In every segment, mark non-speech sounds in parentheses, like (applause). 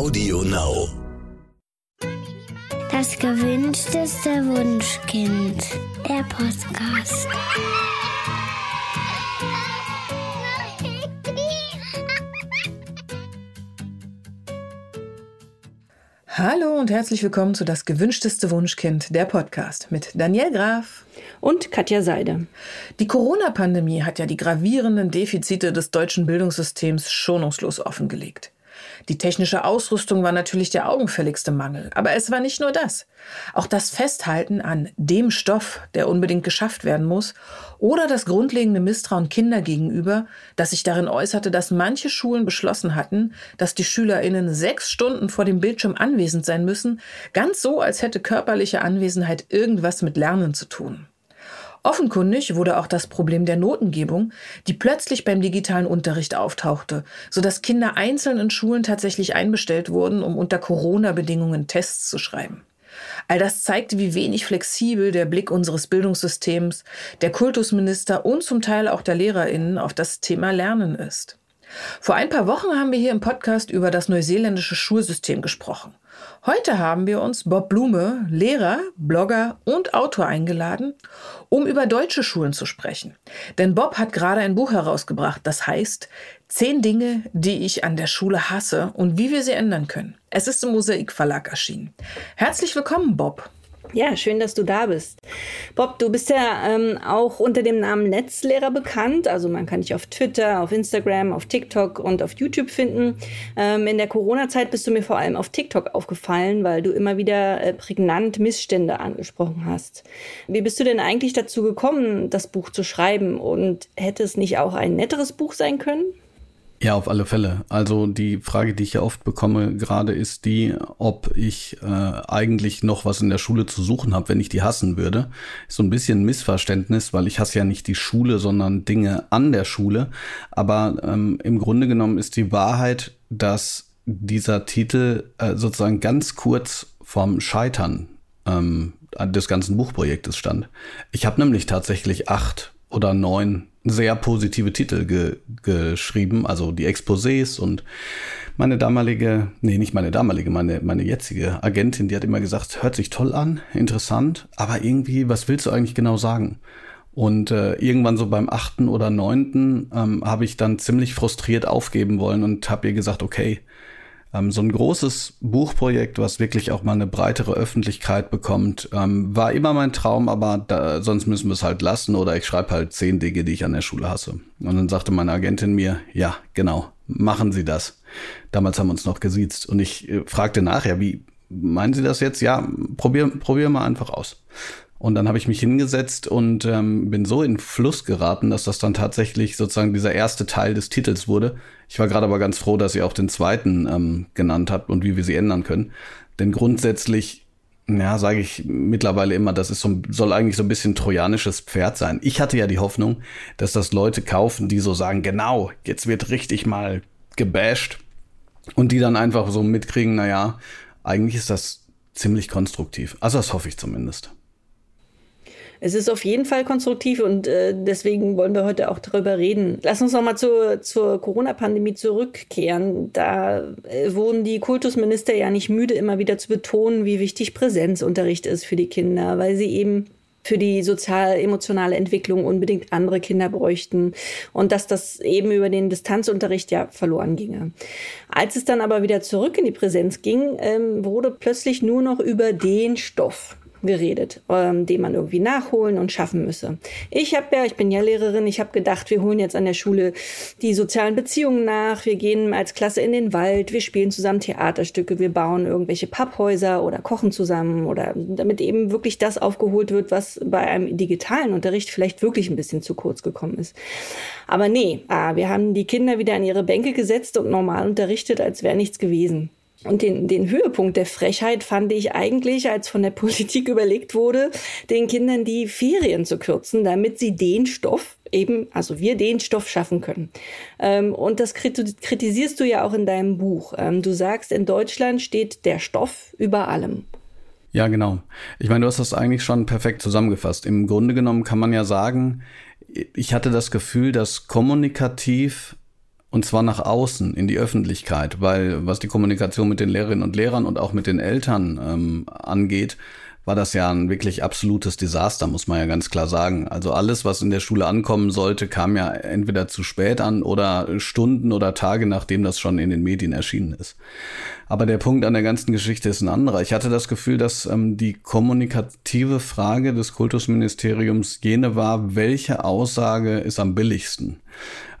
Audio Now. Das gewünschteste Wunschkind. Der Podcast. Hallo und herzlich willkommen zu Das gewünschteste Wunschkind, der Podcast mit Daniel Graf und Katja Seide. Die Corona-Pandemie hat ja die gravierenden Defizite des deutschen Bildungssystems schonungslos offengelegt. Die technische Ausrüstung war natürlich der augenfälligste Mangel, aber es war nicht nur das. Auch das Festhalten an dem Stoff, der unbedingt geschafft werden muss, oder das grundlegende Misstrauen Kinder gegenüber, das sich darin äußerte, dass manche Schulen beschlossen hatten, dass die Schülerinnen sechs Stunden vor dem Bildschirm anwesend sein müssen, ganz so, als hätte körperliche Anwesenheit irgendwas mit Lernen zu tun. Offenkundig wurde auch das Problem der Notengebung, die plötzlich beim digitalen Unterricht auftauchte, sodass Kinder einzeln in Schulen tatsächlich einbestellt wurden, um unter Corona-Bedingungen Tests zu schreiben. All das zeigte, wie wenig flexibel der Blick unseres Bildungssystems, der Kultusminister und zum Teil auch der Lehrerinnen auf das Thema Lernen ist. Vor ein paar Wochen haben wir hier im Podcast über das neuseeländische Schulsystem gesprochen. Heute haben wir uns Bob Blume, Lehrer, Blogger und Autor eingeladen, um über deutsche Schulen zu sprechen. Denn Bob hat gerade ein Buch herausgebracht, das heißt Zehn Dinge, die ich an der Schule hasse und wie wir sie ändern können. Es ist im Mosaik Verlag erschienen. Herzlich willkommen, Bob. Ja, schön, dass du da bist. Bob, du bist ja ähm, auch unter dem Namen Netzlehrer bekannt. Also man kann dich auf Twitter, auf Instagram, auf TikTok und auf YouTube finden. Ähm, in der Corona-Zeit bist du mir vor allem auf TikTok aufgefallen, weil du immer wieder äh, prägnant Missstände angesprochen hast. Wie bist du denn eigentlich dazu gekommen, das Buch zu schreiben? Und hätte es nicht auch ein netteres Buch sein können? Ja, auf alle Fälle. Also die Frage, die ich ja oft bekomme gerade, ist die, ob ich äh, eigentlich noch was in der Schule zu suchen habe, wenn ich die hassen würde. Ist so ein bisschen Missverständnis, weil ich hasse ja nicht die Schule, sondern Dinge an der Schule. Aber ähm, im Grunde genommen ist die Wahrheit, dass dieser Titel äh, sozusagen ganz kurz vorm Scheitern ähm, des ganzen Buchprojektes stand. Ich habe nämlich tatsächlich acht oder neun sehr positive Titel ge geschrieben, also die Exposés und meine damalige, nee, nicht meine damalige, meine, meine jetzige Agentin, die hat immer gesagt, hört sich toll an, interessant, aber irgendwie, was willst du eigentlich genau sagen? Und äh, irgendwann so beim achten oder neunten ähm, habe ich dann ziemlich frustriert aufgeben wollen und habe ihr gesagt, okay, ähm, so ein großes Buchprojekt, was wirklich auch mal eine breitere Öffentlichkeit bekommt, ähm, war immer mein Traum, aber da, sonst müssen wir es halt lassen oder ich schreibe halt zehn Dinge, die ich an der Schule hasse. Und dann sagte meine Agentin mir, ja, genau, machen Sie das. Damals haben wir uns noch gesiezt und ich äh, fragte nachher, wie meinen Sie das jetzt? Ja, probier, probier mal einfach aus. Und dann habe ich mich hingesetzt und ähm, bin so in Fluss geraten, dass das dann tatsächlich sozusagen dieser erste Teil des Titels wurde. Ich war gerade aber ganz froh, dass ihr auch den zweiten ähm, genannt habt und wie wir sie ändern können. Denn grundsätzlich, ja, sage ich mittlerweile immer, das ist so, soll eigentlich so ein bisschen trojanisches Pferd sein. Ich hatte ja die Hoffnung, dass das Leute kaufen, die so sagen, genau, jetzt wird richtig mal gebasht. Und die dann einfach so mitkriegen, naja, eigentlich ist das ziemlich konstruktiv. Also das hoffe ich zumindest. Es ist auf jeden Fall konstruktiv und äh, deswegen wollen wir heute auch darüber reden. Lass uns nochmal zur, zur Corona-Pandemie zurückkehren. Da äh, wurden die Kultusminister ja nicht müde, immer wieder zu betonen, wie wichtig Präsenzunterricht ist für die Kinder, weil sie eben für die sozial-emotionale Entwicklung unbedingt andere Kinder bräuchten und dass das eben über den Distanzunterricht ja verloren ginge. Als es dann aber wieder zurück in die Präsenz ging, ähm, wurde plötzlich nur noch über den Stoff geredet, ähm, den man irgendwie nachholen und schaffen müsse. Ich habe ja, ich bin ja Lehrerin, ich habe gedacht, wir holen jetzt an der Schule die sozialen Beziehungen nach, wir gehen als Klasse in den Wald, wir spielen zusammen Theaterstücke, wir bauen irgendwelche Papphäuser oder kochen zusammen oder damit eben wirklich das aufgeholt wird, was bei einem digitalen Unterricht vielleicht wirklich ein bisschen zu kurz gekommen ist. Aber nee, ah, wir haben die Kinder wieder an ihre Bänke gesetzt und normal unterrichtet, als wäre nichts gewesen. Und den, den Höhepunkt der Frechheit fand ich eigentlich, als von der (laughs) Politik überlegt wurde, den Kindern die Ferien zu kürzen, damit sie den Stoff eben, also wir den Stoff schaffen können. Ähm, und das kritisierst du ja auch in deinem Buch. Ähm, du sagst, in Deutschland steht der Stoff über allem. Ja, genau. Ich meine, du hast das eigentlich schon perfekt zusammengefasst. Im Grunde genommen kann man ja sagen, ich hatte das Gefühl, dass kommunikativ Und zwar nach außen, in die Öffentlichkeit, weil was die Kommunikation mit den Lehrerinnen und Lehrern und auch mit den Eltern ähm, angeht, war das ja ein wirklich absolutes Desaster, muss man ja ganz klar sagen. Also alles, was in der Schule ankommen sollte, kam ja entweder zu spät an oder Stunden oder Tage, nachdem das schon in den Medien erschienen ist. Aber der Punkt an der ganzen Geschichte ist ein anderer. Ich hatte das Gefühl, dass ähm, die kommunikative Frage des Kultusministeriums jene war, welche Aussage ist am billigsten?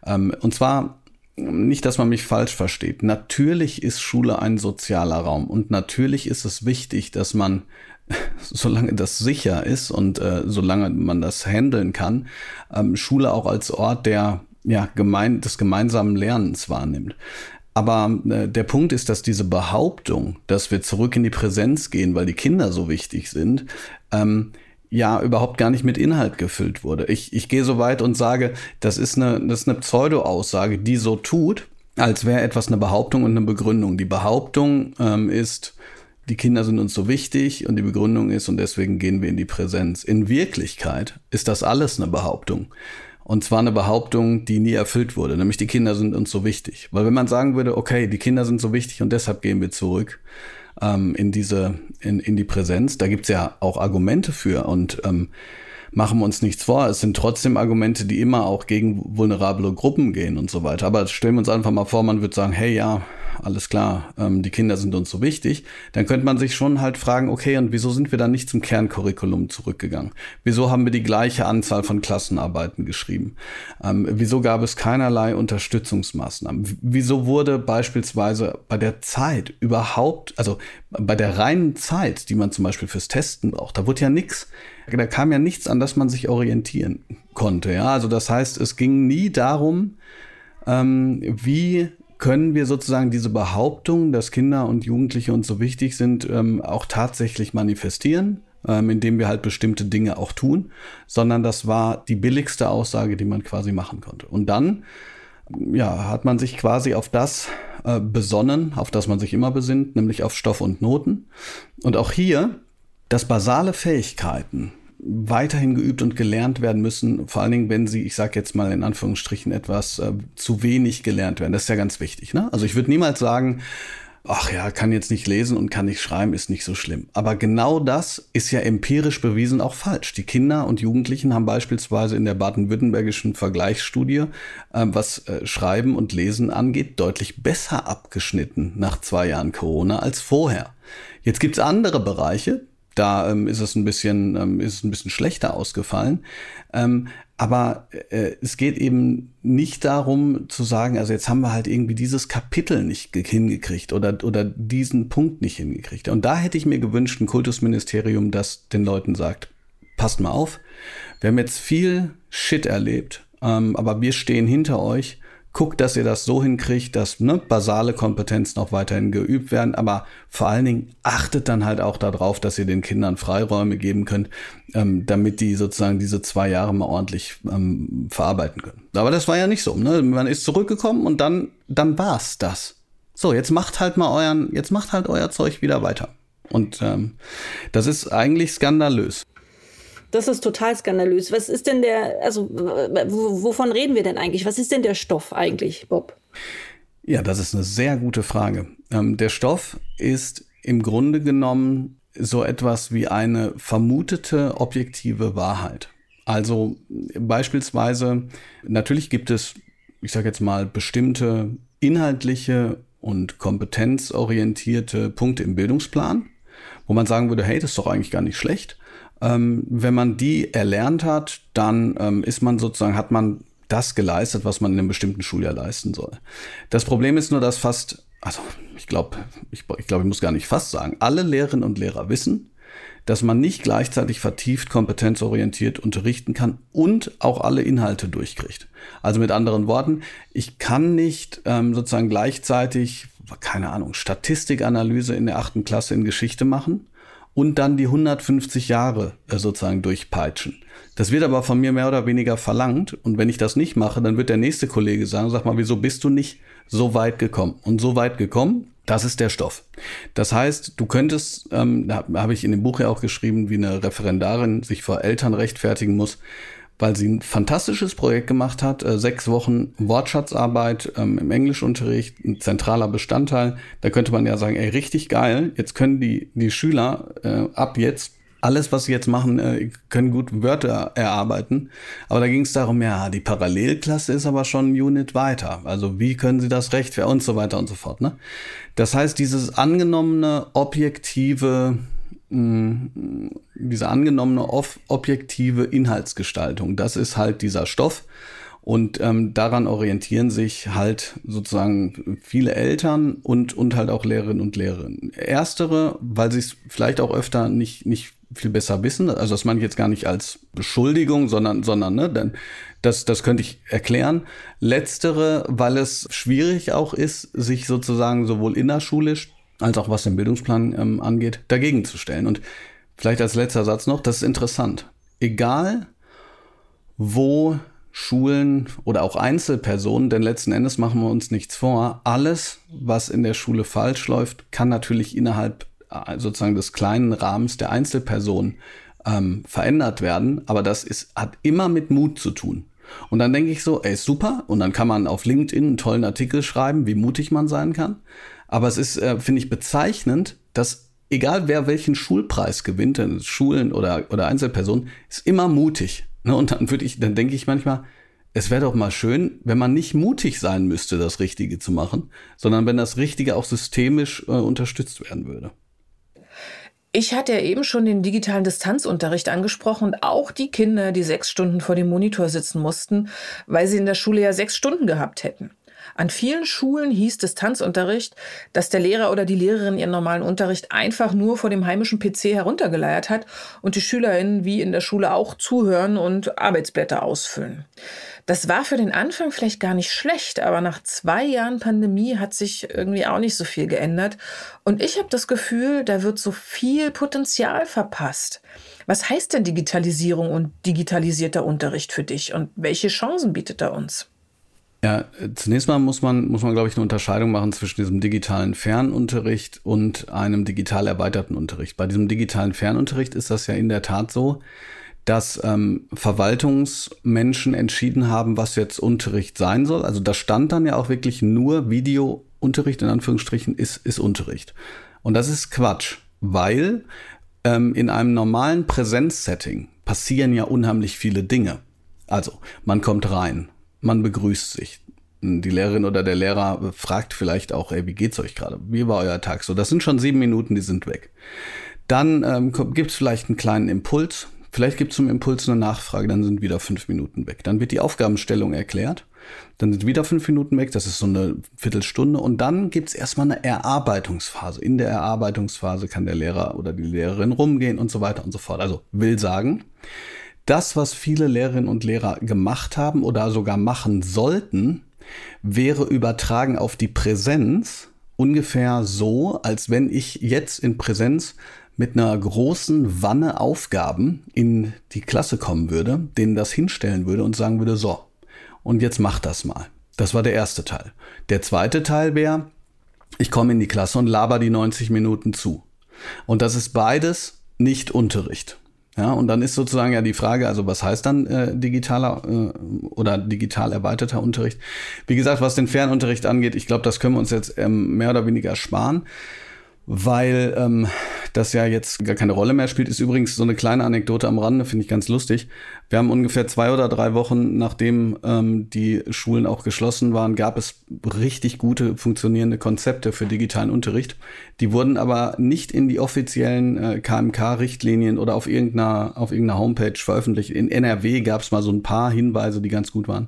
Ähm, und zwar nicht, dass man mich falsch versteht. Natürlich ist Schule ein sozialer Raum und natürlich ist es wichtig, dass man (laughs) solange das sicher ist und äh, solange man das handeln kann, ähm, Schule auch als Ort der ja, gemein, des gemeinsamen Lernens wahrnimmt. Aber äh, der Punkt ist, dass diese Behauptung, dass wir zurück in die Präsenz gehen, weil die Kinder so wichtig sind, ähm, ja überhaupt gar nicht mit Inhalt gefüllt wurde. Ich, ich gehe so weit und sage, das ist eine, das ist eine Pseudo-Aussage, die so tut, als wäre etwas eine Behauptung und eine Begründung. Die Behauptung ähm, ist, die Kinder sind uns so wichtig und die Begründung ist und deswegen gehen wir in die Präsenz. In Wirklichkeit ist das alles eine Behauptung. Und zwar eine Behauptung, die nie erfüllt wurde, nämlich die Kinder sind uns so wichtig. Weil wenn man sagen würde, okay, die Kinder sind so wichtig und deshalb gehen wir zurück ähm, in diese, in, in die Präsenz, da gibt's ja auch Argumente für und ähm, machen wir uns nichts vor. Es sind trotzdem Argumente, die immer auch gegen vulnerable Gruppen gehen und so weiter. Aber stellen wir uns einfach mal vor, man würde sagen, hey ja, alles klar, ähm, die Kinder sind uns so wichtig, dann könnte man sich schon halt fragen, okay, und wieso sind wir dann nicht zum Kerncurriculum zurückgegangen? Wieso haben wir die gleiche Anzahl von Klassenarbeiten geschrieben? Ähm, wieso gab es keinerlei Unterstützungsmaßnahmen? Wieso wurde beispielsweise bei der Zeit überhaupt, also bei der reinen Zeit, die man zum Beispiel fürs Testen braucht, da wurde ja nichts, da kam ja nichts, an das man sich orientieren konnte. Ja, also das heißt, es ging nie darum, ähm, wie können wir sozusagen diese Behauptung, dass Kinder und Jugendliche uns so wichtig sind, ähm, auch tatsächlich manifestieren, ähm, indem wir halt bestimmte Dinge auch tun, sondern das war die billigste Aussage, die man quasi machen konnte. Und dann, ja, hat man sich quasi auf das äh, besonnen, auf das man sich immer besinnt, nämlich auf Stoff und Noten. Und auch hier, dass basale Fähigkeiten, weiterhin geübt und gelernt werden müssen, vor allen Dingen, wenn sie, ich sage jetzt mal in Anführungsstrichen, etwas äh, zu wenig gelernt werden. Das ist ja ganz wichtig. Ne? Also ich würde niemals sagen, ach ja, kann jetzt nicht lesen und kann nicht schreiben, ist nicht so schlimm. Aber genau das ist ja empirisch bewiesen auch falsch. Die Kinder und Jugendlichen haben beispielsweise in der baden-württembergischen Vergleichsstudie, äh, was äh, Schreiben und Lesen angeht, deutlich besser abgeschnitten nach zwei Jahren Corona als vorher. Jetzt gibt's andere Bereiche, da ähm, ist es ein bisschen, ähm, ist es ein bisschen schlechter ausgefallen. Ähm, aber äh, es geht eben nicht darum zu sagen, also jetzt haben wir halt irgendwie dieses Kapitel nicht hingekriegt oder, oder diesen Punkt nicht hingekriegt. Und da hätte ich mir gewünscht, ein Kultusministerium, das den Leuten sagt, passt mal auf, wir haben jetzt viel Shit erlebt, ähm, aber wir stehen hinter euch guckt, dass ihr das so hinkriegt, dass ne, basale Kompetenzen auch weiterhin geübt werden, aber vor allen Dingen achtet dann halt auch darauf, dass ihr den Kindern Freiräume geben könnt, ähm, damit die sozusagen diese zwei Jahre mal ordentlich ähm, verarbeiten können. Aber das war ja nicht so. Ne? Man ist zurückgekommen und dann, dann war's das. So, jetzt macht halt mal euren, jetzt macht halt euer Zeug wieder weiter. Und ähm, das ist eigentlich skandalös. Das ist total skandalös. Was ist denn der, also wovon reden wir denn eigentlich? Was ist denn der Stoff eigentlich, Bob? Ja, das ist eine sehr gute Frage. Ähm, der Stoff ist im Grunde genommen so etwas wie eine vermutete objektive Wahrheit. Also beispielsweise, natürlich gibt es, ich sage jetzt mal, bestimmte inhaltliche und kompetenzorientierte Punkte im Bildungsplan, wo man sagen würde, hey, das ist doch eigentlich gar nicht schlecht. Ähm, wenn man die erlernt hat, dann ähm, ist man sozusagen, hat man das geleistet, was man in einem bestimmten Schuljahr leisten soll. Das Problem ist nur, dass fast, also ich glaube, ich, ich glaube, ich muss gar nicht fast sagen, alle Lehrerinnen und Lehrer wissen, dass man nicht gleichzeitig vertieft kompetenzorientiert unterrichten kann und auch alle Inhalte durchkriegt. Also mit anderen Worten, ich kann nicht ähm, sozusagen gleichzeitig, keine Ahnung, Statistikanalyse in der achten Klasse in Geschichte machen und dann die 150 Jahre äh, sozusagen durchpeitschen. Das wird aber von mir mehr oder weniger verlangt. Und wenn ich das nicht mache, dann wird der nächste Kollege sagen, sag mal, wieso bist du nicht so weit gekommen? Und so weit gekommen, das ist der Stoff. Das heißt, du könntest, ähm, da habe ich in dem Buch ja auch geschrieben, wie eine Referendarin sich vor Eltern rechtfertigen muss. Weil sie ein fantastisches Projekt gemacht hat. Äh, sechs Wochen Wortschatzarbeit ähm, im Englischunterricht, ein zentraler Bestandteil. Da könnte man ja sagen, ey, richtig geil. Jetzt können die, die Schüler äh, ab jetzt alles, was sie jetzt machen, äh, können gut Wörter erarbeiten. Aber da ging es darum, ja, die Parallelklasse ist aber schon ein Unit weiter. Also wie können sie das rechtfertigen und so weiter und so fort. Ne? Das heißt, dieses angenommene, objektive, mh, diese angenommene objektive Inhaltsgestaltung, das ist halt dieser Stoff. Und ähm, daran orientieren sich halt sozusagen viele Eltern und, und halt auch Lehrerinnen und Lehrer. Erstere, weil sie es vielleicht auch öfter nicht, nicht viel besser wissen. Also das meine ich jetzt gar nicht als Beschuldigung, sondern, sondern, ne, denn das, das könnte ich erklären. Letztere, weil es schwierig auch ist, sich sozusagen sowohl innerschulisch als auch was den Bildungsplan ähm, angeht, dagegen zu stellen. Und vielleicht als letzter Satz noch, das ist interessant. Egal, wo Schulen oder auch Einzelpersonen, denn letzten Endes machen wir uns nichts vor, alles, was in der Schule falsch läuft, kann natürlich innerhalb äh, sozusagen des kleinen Rahmens der Einzelperson ähm, verändert werden. Aber das ist, hat immer mit Mut zu tun. Und dann denke ich so, ey, super. Und dann kann man auf LinkedIn einen tollen Artikel schreiben, wie mutig man sein kann. Aber es ist, äh, finde ich, bezeichnend, dass egal wer welchen Schulpreis gewinnt, Schulen oder, oder Einzelpersonen, ist immer mutig. Ne? Und dann würde ich, dann denke ich manchmal, es wäre doch mal schön, wenn man nicht mutig sein müsste, das Richtige zu machen, sondern wenn das Richtige auch systemisch äh, unterstützt werden würde. Ich hatte ja eben schon den digitalen Distanzunterricht angesprochen und auch die Kinder, die sechs Stunden vor dem Monitor sitzen mussten, weil sie in der Schule ja sechs Stunden gehabt hätten. An vielen Schulen hieß Distanzunterricht, dass der Lehrer oder die Lehrerin ihren normalen Unterricht einfach nur vor dem heimischen PC heruntergeleiert hat und die SchülerInnen wie in der Schule auch zuhören und Arbeitsblätter ausfüllen. Das war für den Anfang vielleicht gar nicht schlecht, aber nach zwei Jahren Pandemie hat sich irgendwie auch nicht so viel geändert. Und ich habe das Gefühl, da wird so viel Potenzial verpasst. Was heißt denn Digitalisierung und digitalisierter Unterricht für dich und welche Chancen bietet er uns? Ja, zunächst mal muss man, muss man, glaube ich, eine Unterscheidung machen zwischen diesem digitalen Fernunterricht und einem digital erweiterten Unterricht. Bei diesem digitalen Fernunterricht ist das ja in der Tat so, dass ähm, Verwaltungsmenschen entschieden haben, was jetzt Unterricht sein soll. Also da stand dann ja auch wirklich nur Videounterricht in Anführungsstrichen ist, ist Unterricht. Und das ist Quatsch, weil ähm, in einem normalen Präsenzsetting passieren ja unheimlich viele Dinge. Also man kommt rein, man begrüßt sich. Die Lehrerin oder der Lehrer fragt vielleicht auch, ey, wie geht's euch gerade? Wie war euer Tag? So, das sind schon sieben Minuten, die sind weg. Dann ähm, gibt es vielleicht einen kleinen Impuls, Vielleicht gibt es zum Impuls eine Nachfrage, dann sind wieder fünf Minuten weg. Dann wird die Aufgabenstellung erklärt, dann sind wieder fünf Minuten weg, das ist so eine Viertelstunde und dann gibt es erstmal eine Erarbeitungsphase. In der Erarbeitungsphase kann der Lehrer oder die Lehrerin rumgehen und so weiter und so fort. Also will sagen, das, was viele Lehrerinnen und Lehrer gemacht haben oder sogar machen sollten, wäre übertragen auf die Präsenz ungefähr so, als wenn ich jetzt in Präsenz mit einer großen Wanne Aufgaben in die Klasse kommen würde, denen das hinstellen würde und sagen würde, so, und jetzt mach das mal. Das war der erste Teil. Der zweite Teil wäre, ich komme in die Klasse und laber die 90 Minuten zu. Und das ist beides nicht Unterricht. Ja, und dann ist sozusagen ja die Frage, also was heißt dann äh, digitaler äh, oder digital erweiterter Unterricht? Wie gesagt, was den Fernunterricht angeht, ich glaube, das können wir uns jetzt ähm, mehr oder weniger sparen weil ähm, das ja jetzt gar keine Rolle mehr spielt. Ist übrigens so eine kleine Anekdote am Rande, finde ich ganz lustig. Wir haben ungefähr zwei oder drei Wochen, nachdem ähm, die Schulen auch geschlossen waren, gab es richtig gute funktionierende Konzepte für digitalen Unterricht. Die wurden aber nicht in die offiziellen äh, KMK-Richtlinien oder auf irgendeiner, auf irgendeiner Homepage veröffentlicht. In NRW gab es mal so ein paar Hinweise, die ganz gut waren.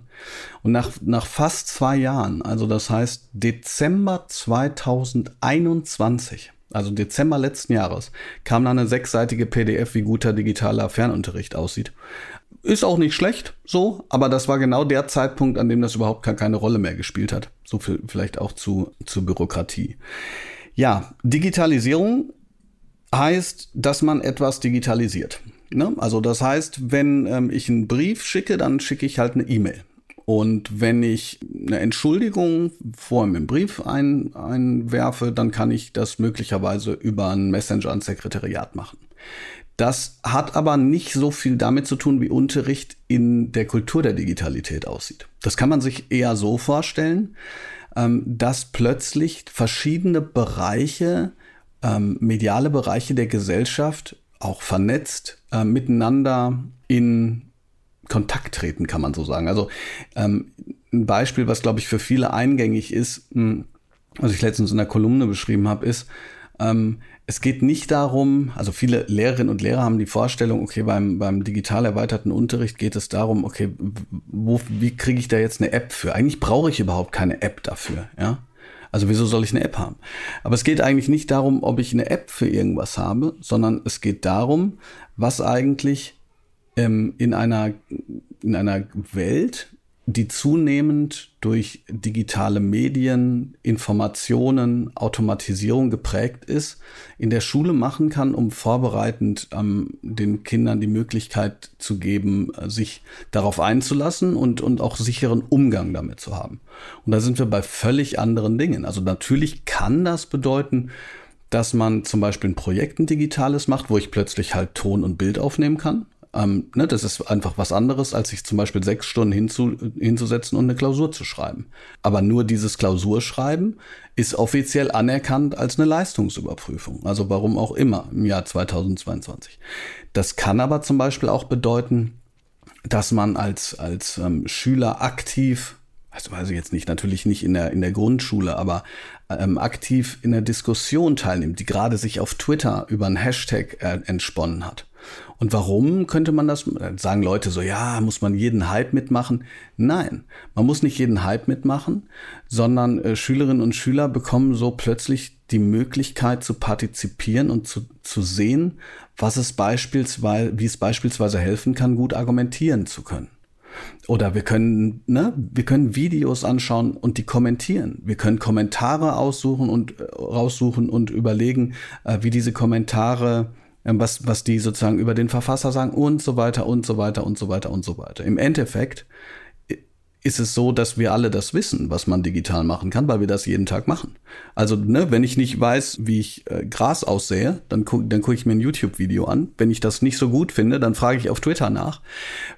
Und nach, nach fast zwei Jahren, also das heißt Dezember 2021, also Dezember letzten Jahres, kam dann eine sechsseitige PDF, wie guter digitaler Fernunterricht aussieht. Ist auch nicht schlecht, so, aber das war genau der Zeitpunkt, an dem das überhaupt gar keine Rolle mehr gespielt hat. So viel vielleicht auch zu, zu Bürokratie. Ja, Digitalisierung heißt, dass man etwas digitalisiert. Ne? Also das heißt, wenn ähm, ich einen Brief schicke, dann schicke ich halt eine E-Mail. Und wenn ich eine Entschuldigung vor im Brief ein, einwerfe, dann kann ich das möglicherweise über einen Messenger ans Sekretariat machen. Das hat aber nicht so viel damit zu tun, wie Unterricht in der Kultur der Digitalität aussieht. Das kann man sich eher so vorstellen, ähm, dass plötzlich verschiedene Bereiche, ähm, mediale Bereiche der Gesellschaft auch vernetzt äh, miteinander in Kontakt treten, kann man so sagen. Also ähm, ein Beispiel, was glaube ich für viele eingängig ist, hm, was ich letztens in der Kolumne beschrieben habe, ist, ähm, es geht nicht darum, also viele Lehrerinnen und Lehrer haben die Vorstellung, okay, beim, beim digital erweiterten Unterricht geht es darum, okay, wo, wie kriege ich da jetzt eine App für? Eigentlich brauche ich überhaupt keine App dafür, ja. Also wieso soll ich eine App haben? Aber es geht eigentlich nicht darum, ob ich eine App für irgendwas habe, sondern es geht darum, was eigentlich ähm, in einer in einer Welt, die zunehmend durch digitale Medien, Informationen, Automatisierung geprägt ist, in der Schule machen kann, um vorbereitend ähm, den Kindern die Möglichkeit zu geben, sich darauf einzulassen und, und auch sicheren Umgang damit zu haben. Und da sind wir bei völlig anderen Dingen. Also natürlich kann das bedeuten, dass man zum Beispiel ein Projekt ein digitales macht, wo ich plötzlich halt Ton und Bild aufnehmen kann. Ähm, ne, das ist einfach was anderes, als sich zum Beispiel sechs Stunden hinzu, hinzusetzen und eine Klausur zu schreiben. Aber nur dieses Klausurschreiben ist offiziell anerkannt als eine Leistungsüberprüfung. Also warum auch immer im Jahr 2022. Das kann aber zum Beispiel auch bedeuten, dass man als, als ähm, Schüler aktiv also weiß ich jetzt nicht, natürlich nicht in der, in der Grundschule, aber ähm, aktiv in der Diskussion teilnimmt, die gerade sich auf Twitter über einen Hashtag äh, entsponnen hat. Und warum könnte man das? Sagen Leute so, ja, muss man jeden Hype mitmachen? Nein, man muss nicht jeden Hype mitmachen, sondern äh, Schülerinnen und Schüler bekommen so plötzlich die Möglichkeit zu partizipieren und zu, zu sehen, was es beispielsweise, wie es beispielsweise helfen kann, gut argumentieren zu können. Oder wir können, ne, wir können Videos anschauen und die kommentieren. Wir können Kommentare aussuchen und äh, raussuchen und überlegen, äh, wie diese Kommentare was, was die sozusagen über den Verfasser sagen und so weiter und so weiter und so weiter und so weiter. Im Endeffekt ist es so, dass wir alle das wissen, was man digital machen kann, weil wir das jeden Tag machen. Also, ne, wenn ich nicht weiß, wie ich äh, Gras aussähe, dann gucke dann guck ich mir ein YouTube-Video an. Wenn ich das nicht so gut finde, dann frage ich auf Twitter nach.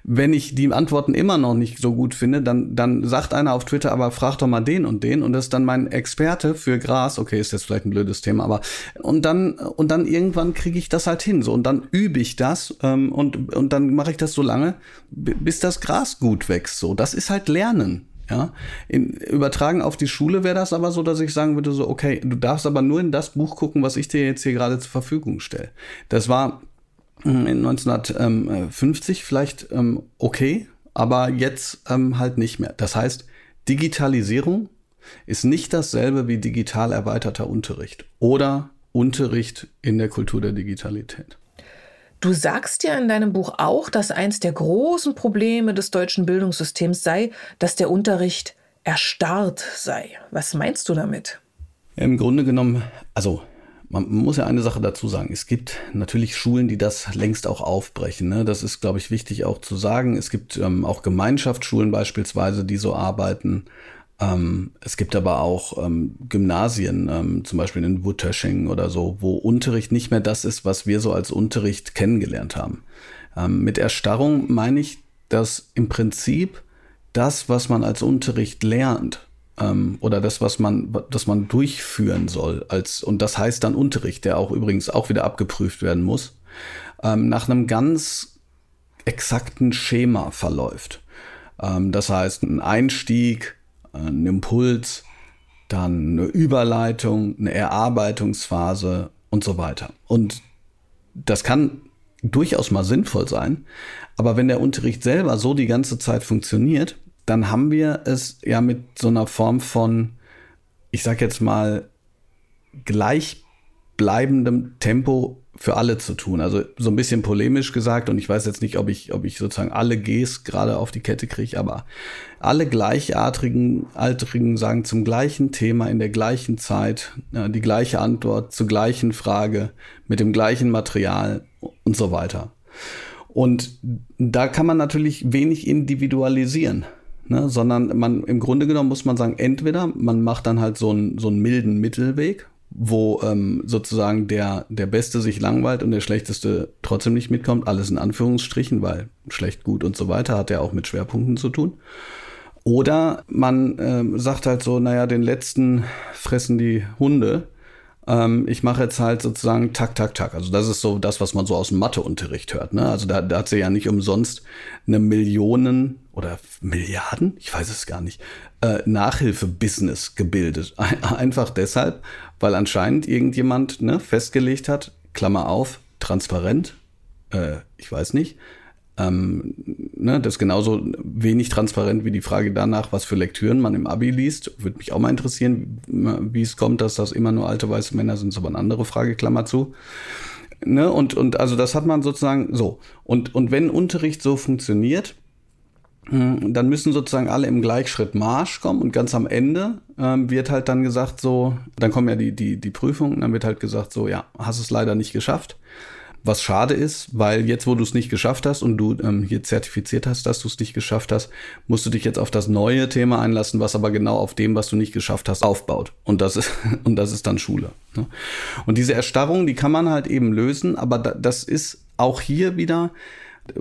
Wenn ich die Antworten immer noch nicht so gut finde, dann, dann sagt einer auf Twitter, aber frag doch mal den und den. Und das ist dann mein Experte für Gras. Okay, ist jetzt vielleicht ein blödes Thema, aber und dann, und dann irgendwann kriege ich das halt hin. So, und dann übe ich das ähm, und, und dann mache ich das so lange, bis das Gras gut wächst. So, das ist halt lernen. Ja, in, übertragen auf die Schule wäre das aber so, dass ich sagen würde, so, okay, du darfst aber nur in das Buch gucken, was ich dir jetzt hier gerade zur Verfügung stelle. Das war hm, in 1950 vielleicht ähm, okay, aber jetzt ähm, halt nicht mehr. Das heißt, Digitalisierung ist nicht dasselbe wie digital erweiterter Unterricht oder Unterricht in der Kultur der Digitalität. Du sagst ja in deinem Buch auch, dass eins der großen Probleme des deutschen Bildungssystems sei, dass der Unterricht erstarrt sei. Was meinst du damit? Im Grunde genommen, also man muss ja eine Sache dazu sagen. Es gibt natürlich Schulen, die das längst auch aufbrechen. Ne? Das ist, glaube ich, wichtig auch zu sagen. Es gibt ähm, auch Gemeinschaftsschulen beispielsweise, die so arbeiten. Ähm, es gibt aber auch ähm, Gymnasien, ähm, zum Beispiel in Wuttersching oder so, wo Unterricht nicht mehr das ist, was wir so als Unterricht kennengelernt haben. Ähm, mit Erstarrung meine ich, dass im Prinzip das, was man als Unterricht lernt, ähm, oder das, was man, das man durchführen soll, als, und das heißt dann Unterricht, der auch übrigens auch wieder abgeprüft werden muss, ähm, nach einem ganz exakten Schema verläuft. das heißt, ein Einstieg, ein Impuls, dann eine Überleitung, eine Erarbeitungsphase und so weiter. Und das kann durchaus mal sinnvoll sein, aber wenn der Unterricht selber so die ganze Zeit funktioniert, dann haben wir es ja mit so einer Form von, ich sag jetzt mal, gleichbleibendem Tempo für alle zu tun. Also so ein bisschen polemisch gesagt, und ich weiß jetzt nicht, ob ich, ob ich sozusagen alle Gs gerade auf die Kette kriege, aber alle gleichartigen Altrigen sagen zum gleichen Thema in der gleichen Zeit äh, die gleiche Antwort zur gleichen Frage mit dem gleichen Material und so weiter. Und da kann man natürlich wenig individualisieren. Ne, sondern man im Grunde genommen muss man sagen, entweder man macht dann halt so einen, so einen milden Mittelweg, wo ähm, sozusagen der, der Beste sich langweilt und der Schlechteste trotzdem nicht mitkommt. Alles in Anführungsstrichen, weil schlecht, gut und so weiter hat ja auch mit Schwerpunkten zu tun. Oder man ähm, sagt halt so, naja, den letzten fressen die Hunde. Ähm, ich mache jetzt halt sozusagen tak, tak, tak. Also das ist so das, was man so aus dem Matheunterricht hört. Ne? Also da, da hat sie ja nicht umsonst eine Millionen oder Milliarden, ich weiß es gar nicht, äh, Nachhilfe-Business gebildet. Einfach deshalb, weil anscheinend irgendjemand ne, festgelegt hat, Klammer auf, transparent, äh, ich weiß nicht, ähm, ne, das ist genauso wenig transparent wie die Frage danach, was für Lektüren man im Abi liest. Würde mich auch mal interessieren, wie es kommt, dass das immer nur alte weiße Männer sind, ist aber eine andere Frage, Klammer zu. Ne, und, und also das hat man sozusagen so. Und, und wenn Unterricht so funktioniert, hm, dann müssen sozusagen alle im Gleichschritt Marsch kommen und ganz am Ende ähm, wird halt dann gesagt so, dann kommen ja die, die, die Prüfungen, dann wird halt gesagt so, ja, hast es leider nicht geschafft. Was schade ist, weil jetzt, wo du es nicht geschafft hast und du ähm, hier zertifiziert hast, dass du es nicht geschafft hast, musst du dich jetzt auf das neue Thema einlassen, was aber genau auf dem, was du nicht geschafft hast, aufbaut. Und das ist, (laughs) und das ist dann Schule. Ne? Und diese Erstarrung, die kann man halt eben lösen, aber da, das ist auch hier wieder,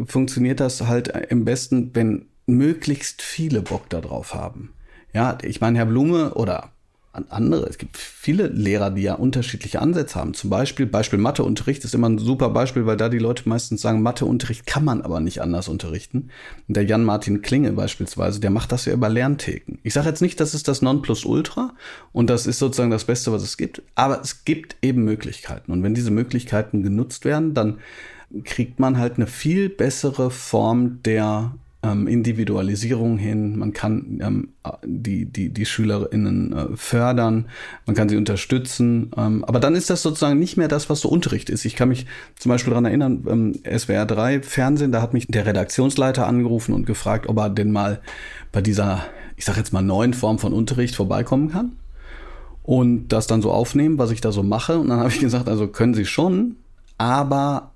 funktioniert das halt im besten, wenn möglichst viele Bock darauf haben. Ja, ich meine, Herr Blume oder andere. Es gibt viele Lehrer, die ja unterschiedliche Ansätze haben. Zum Beispiel, Beispiel Matheunterricht ist immer ein super Beispiel, weil da die Leute meistens sagen, Matheunterricht kann man aber nicht anders unterrichten. Und der Jan-Martin Klinge beispielsweise, der macht das ja über Lerntheken. Ich sage jetzt nicht, das ist das Nonplusultra und das ist sozusagen das Beste, was es gibt, aber es gibt eben Möglichkeiten. Und wenn diese Möglichkeiten genutzt werden, dann kriegt man halt eine viel bessere Form der ähm, Individualisierung hin, man kann ähm, die, die, die SchülerInnen äh, fördern, man kann sie unterstützen, ähm, aber dann ist das sozusagen nicht mehr das, was so Unterricht ist. Ich kann mich zum Beispiel daran erinnern, ähm, SWR 3 Fernsehen, da hat mich der Redaktionsleiter angerufen und gefragt, ob er denn mal bei dieser, ich sag jetzt mal, neuen Form von Unterricht vorbeikommen kann und das dann so aufnehmen, was ich da so mache. Und dann (laughs) habe ich gesagt, also können Sie schon, aber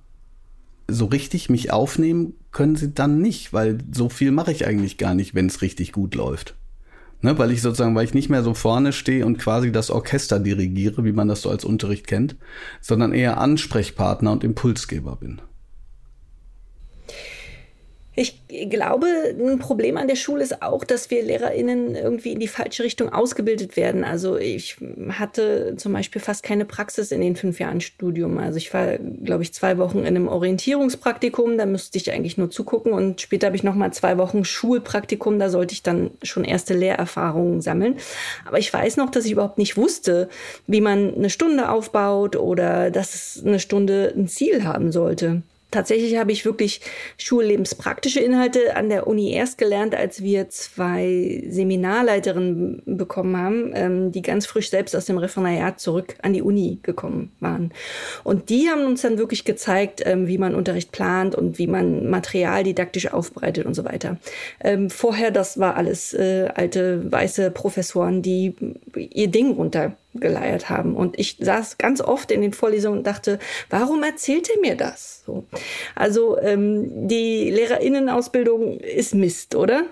so richtig mich aufnehmen können sie dann nicht, weil so viel mache ich eigentlich gar nicht, wenn es richtig gut läuft. Ne, weil ich sozusagen, weil ich nicht mehr so vorne stehe und quasi das Orchester dirigiere, wie man das so als Unterricht kennt, sondern eher Ansprechpartner und Impulsgeber bin. Ich glaube, ein Problem an der Schule ist auch, dass wir LehrerInnen irgendwie in die falsche Richtung ausgebildet werden. Also ich hatte zum Beispiel fast keine Praxis in den fünf Jahren Studium. Also ich war, glaube ich, zwei Wochen in einem Orientierungspraktikum, da müsste ich eigentlich nur zugucken und später habe ich noch mal zwei Wochen Schulpraktikum, da sollte ich dann schon erste Lehrerfahrungen sammeln. Aber ich weiß noch, dass ich überhaupt nicht wusste, wie man eine Stunde aufbaut oder dass eine Stunde ein Ziel haben sollte. Tatsächlich habe ich wirklich schullebenspraktische Inhalte an der Uni erst gelernt, als wir zwei Seminarleiterinnen bekommen haben, ähm, die ganz frisch selbst aus dem Referendariat zurück an die Uni gekommen waren. Und die haben uns dann wirklich gezeigt, ähm, wie man Unterricht plant und wie man Material didaktisch aufbereitet und so weiter. Ähm, vorher, das war alles äh, alte weiße Professoren, die ihr Ding runter geleiert haben. Und ich saß ganz oft in den Vorlesungen und dachte, warum erzählt er mir das? So. Also ähm, die Lehrerinnenausbildung ist Mist, oder?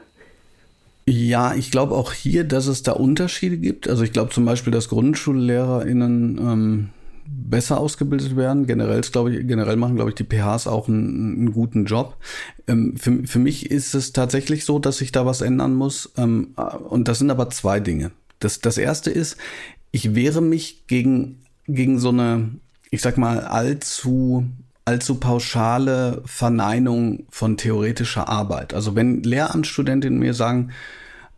Ja, ich glaube auch hier, dass es da Unterschiede gibt. Also ich glaube zum Beispiel, dass GrundschullehrerInnen ähm, besser ausgebildet werden. Generell, glaube ich, generell machen, glaube ich, die PHs auch einen, einen guten Job. Ähm, für, für mich ist es tatsächlich so, dass sich da was ändern muss. Ähm, und das sind aber zwei Dinge. Das, das erste ist, ich wehre mich gegen, gegen so eine, ich sag mal, allzu, allzu pauschale Verneinung von theoretischer Arbeit. Also wenn Lehramtsstudentinnen mir sagen,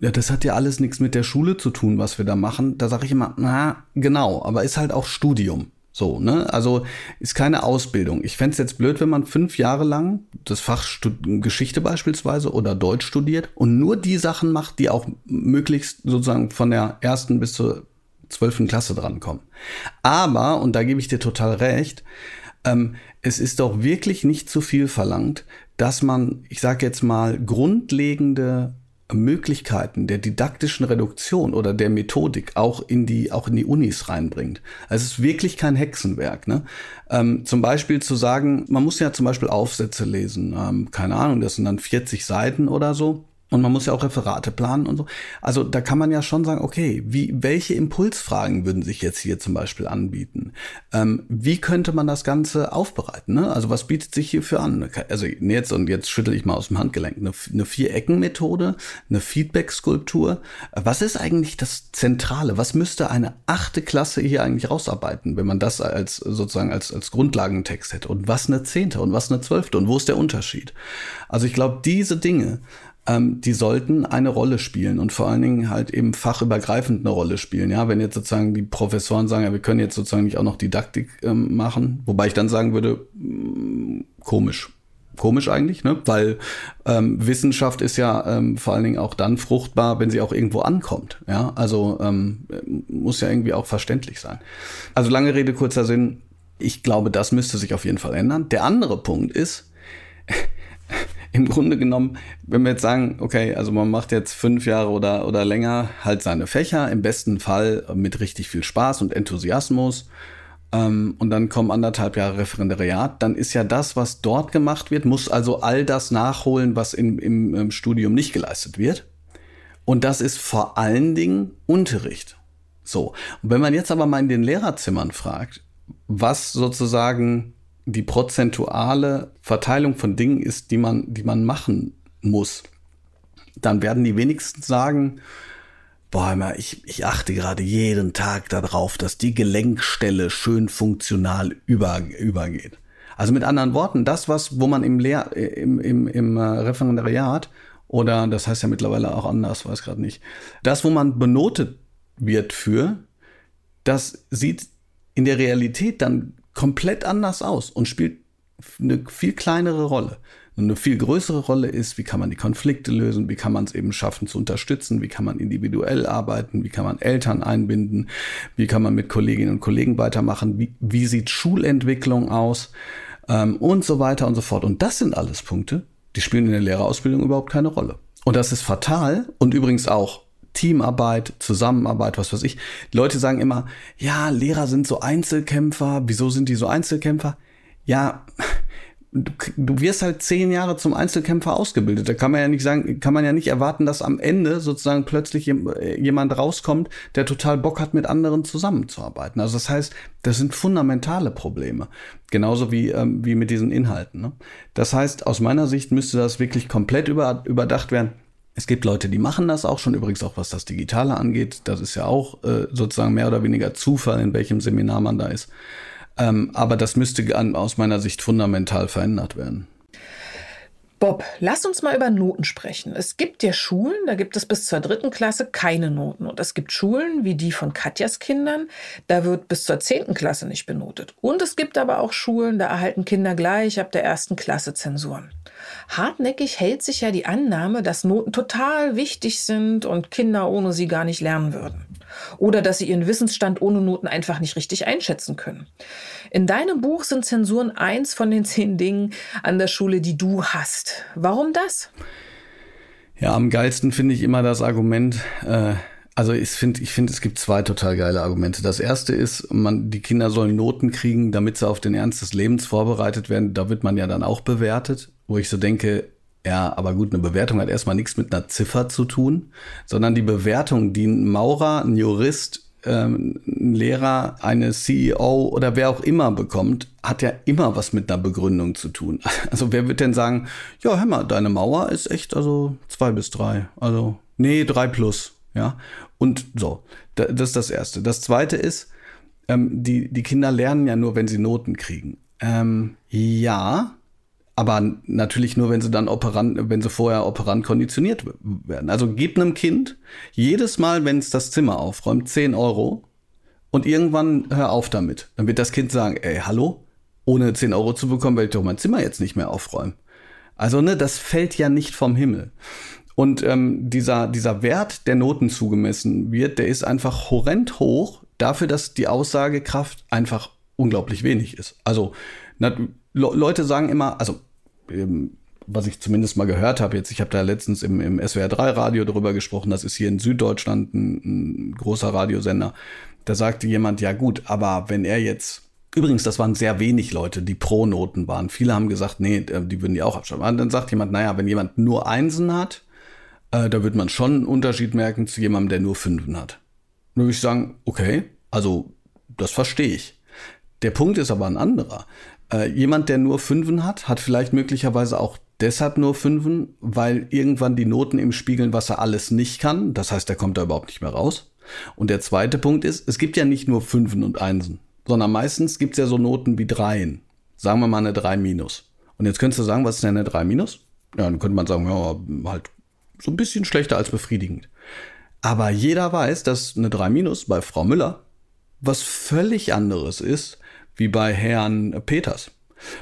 ja, das hat ja alles nichts mit der Schule zu tun, was wir da machen, da sage ich immer, na, genau, aber ist halt auch Studium. So, ne? Also ist keine Ausbildung. Ich fände es jetzt blöd, wenn man fünf Jahre lang das Fach Stud Geschichte beispielsweise oder Deutsch studiert und nur die Sachen macht, die auch möglichst sozusagen von der ersten bis zur zwölften Klasse drankommen. Aber, und da gebe ich dir total recht, ähm, es ist doch wirklich nicht zu viel verlangt, dass man, ich sage jetzt mal, grundlegende Möglichkeiten der didaktischen Reduktion oder der Methodik auch in die, auch in die Unis reinbringt. Also es ist wirklich kein Hexenwerk. Ne? Ähm, zum Beispiel zu sagen, man muss ja zum Beispiel Aufsätze lesen, ähm, keine Ahnung, das sind dann 40 Seiten oder so. Und man muss ja auch Referate planen und so. Also da kann man ja schon sagen, okay, wie, welche Impulsfragen würden sich jetzt hier zum Beispiel anbieten? Ähm, wie könnte man das Ganze aufbereiten? Ne? Also was bietet sich hierfür an? Also jetzt und jetzt schüttel ich mal aus dem Handgelenk. Eine, eine Vier-Ecken-Methode, eine Feedback-Skulptur. Was ist eigentlich das Zentrale? Was müsste eine achte Klasse hier eigentlich rausarbeiten, wenn man das als sozusagen als, als Grundlagentext hätte? Und was eine zehnte und was eine zwölfte? Und wo ist der Unterschied? Also ich glaube, diese Dinge, ähm, die sollten eine Rolle spielen und vor allen Dingen halt eben fachübergreifend eine Rolle spielen. Ja, wenn jetzt sozusagen die Professoren sagen, ja, wir können jetzt sozusagen nicht auch noch Didaktik ähm, machen, wobei ich dann sagen würde, mh, mm, komisch. Komisch eigentlich, ne? Weil ähm, Wissenschaft ist ja ähm, vor allen Dingen auch dann fruchtbar, wenn sie auch irgendwo ankommt. Ja, also ähm, muss ja irgendwie auch verständlich sein. Also lange Rede, kurzer Sinn. Ich glaube, das müsste sich auf jeden Fall ändern. Der andere Punkt ist, im Grunde genommen, wenn wir jetzt sagen, okay, also man macht jetzt fünf Jahre oder, oder länger halt seine Fächer, im besten Fall mit richtig viel Spaß und Enthusiasmus, ähm, und dann kommen anderthalb Jahre Referendariat, dann ist ja das, was dort gemacht wird, muss also all das nachholen, was im, im, im Studium nicht geleistet wird. Und das ist vor allen Dingen Unterricht. So. Und wenn man jetzt aber mal in den Lehrerzimmern fragt, was sozusagen die prozentuale Verteilung von Dingen ist, die man, die man machen muss, dann werden die wenigsten sagen, boah, ich, ich achte gerade jeden Tag darauf, dass die Gelenkstelle schön funktional über, übergeht. Also mit anderen Worten, das, was, wo man im, Lehr, im, im, im äh, Referendariat oder das heißt ja mittlerweile auch anders, weiß gerade nicht, das, wo man benotet wird für, das sieht in der Realität dann komplett anders aus und spielt eine viel kleinere Rolle. Eine viel größere Rolle ist, wie kann man die Konflikte lösen, wie kann man es eben schaffen zu unterstützen, wie kann man individuell arbeiten, wie kann man Eltern einbinden, wie kann man mit Kolleginnen und Kollegen weitermachen, wie, wie sieht Schulentwicklung aus ähm, und so weiter und so fort. Und das sind alles Punkte, die spielen in der Lehrerausbildung überhaupt keine Rolle. Und das ist fatal und übrigens auch Teamarbeit, Zusammenarbeit, was weiß ich. Leute sagen immer, ja, Lehrer sind so Einzelkämpfer. Wieso sind die so Einzelkämpfer? Ja, du, du wirst halt zehn Jahre zum Einzelkämpfer ausgebildet. Da kann man ja nicht sagen, kann man ja nicht erwarten, dass am Ende sozusagen plötzlich jemand rauskommt, der total Bock hat, mit anderen zusammenzuarbeiten. Also das heißt, das sind fundamentale Probleme. Genauso wie, ähm, wie mit diesen Inhalten. Ne? Das heißt, aus meiner Sicht müsste das wirklich komplett über, überdacht werden. Es gibt Leute, die machen das auch schon, übrigens auch was das Digitale angeht. Das ist ja auch äh, sozusagen mehr oder weniger Zufall, in welchem Seminar man da ist. Ähm, aber das müsste an, aus meiner Sicht fundamental verändert werden. Bob, lass uns mal über Noten sprechen. Es gibt ja Schulen, da gibt es bis zur dritten Klasse keine Noten. Und es gibt Schulen wie die von Katjas Kindern, da wird bis zur zehnten Klasse nicht benotet. Und es gibt aber auch Schulen, da erhalten Kinder gleich ab der ersten Klasse Zensuren. Hartnäckig hält sich ja die Annahme, dass Noten total wichtig sind und Kinder ohne sie gar nicht lernen würden. Oder dass sie ihren Wissensstand ohne Noten einfach nicht richtig einschätzen können. In deinem Buch sind Zensuren eins von den zehn Dingen an der Schule, die du hast. Warum das? Ja, am geilsten finde ich immer das Argument, äh, also ich finde, ich finde, es gibt zwei total geile Argumente. Das erste ist, man, die Kinder sollen Noten kriegen, damit sie auf den Ernst des Lebens vorbereitet werden. Da wird man ja dann auch bewertet, wo ich so denke, ja, aber gut, eine Bewertung hat erstmal nichts mit einer Ziffer zu tun, sondern die Bewertung, die ein Maurer, ein Jurist, ähm, ein Lehrer, eine CEO oder wer auch immer bekommt, hat ja immer was mit einer Begründung zu tun. (laughs) Also wer wird denn sagen, ja, hör mal, deine Mauer ist echt also zwei bis drei, also nee, drei plus, ja. Und so, das ist das Erste. Das Zweite ist, ähm, die, die Kinder lernen ja nur, wenn sie Noten kriegen. Ähm, ja, aber natürlich nur, wenn sie dann operant, wenn sie vorher operant konditioniert werden. Also gib einem Kind jedes Mal, wenn es das Zimmer aufräumt, 10 Euro und irgendwann hör auf damit. Dann wird das Kind sagen, ey, hallo? Ohne 10 Euro zu bekommen, werde ich doch mein Zimmer jetzt nicht mehr aufräumen. Also, ne, das fällt ja nicht vom Himmel. Und ähm, dieser, dieser Wert, der Noten zugemessen wird, der ist einfach horrend hoch dafür, dass die Aussagekraft einfach unglaublich wenig ist. Also na, Le Leute sagen immer, also was ich zumindest mal gehört habe, jetzt, ich habe da letztens im, im SWR3 Radio darüber gesprochen, das ist hier in Süddeutschland ein, ein großer Radiosender. Da sagte jemand, ja gut, aber wenn er jetzt Übrigens, das waren sehr wenig Leute, die pro Noten waren. Viele haben gesagt, nee, die würden die auch abschreiben. Und dann sagt jemand, naja, wenn jemand nur Einsen hat, Äh, da wird man schon einen Unterschied merken zu jemandem, der nur Fünfen hat. Da würde ich sagen, okay, also das verstehe ich. Der Punkt ist aber ein anderer. Äh, jemand, der nur Fünfen hat, hat vielleicht möglicherweise auch deshalb nur Fünfen, weil irgendwann die Noten ihm spiegeln, was er alles nicht kann. Das heißt, er kommt da überhaupt nicht mehr raus. Und der zweite Punkt ist, es gibt ja nicht nur Fünfen und Einsen, sondern meistens gibt es ja so Noten wie Dreien. Sagen wir mal eine 3 minus. Und jetzt könntest du sagen, was ist denn eine 3 minus? Ja, dann könnte man sagen, ja, halt so ein bisschen schlechter als befriedigend. Aber jeder weiß, dass eine 3 minus bei Frau Müller was völlig anderes ist wie bei Herrn Peters.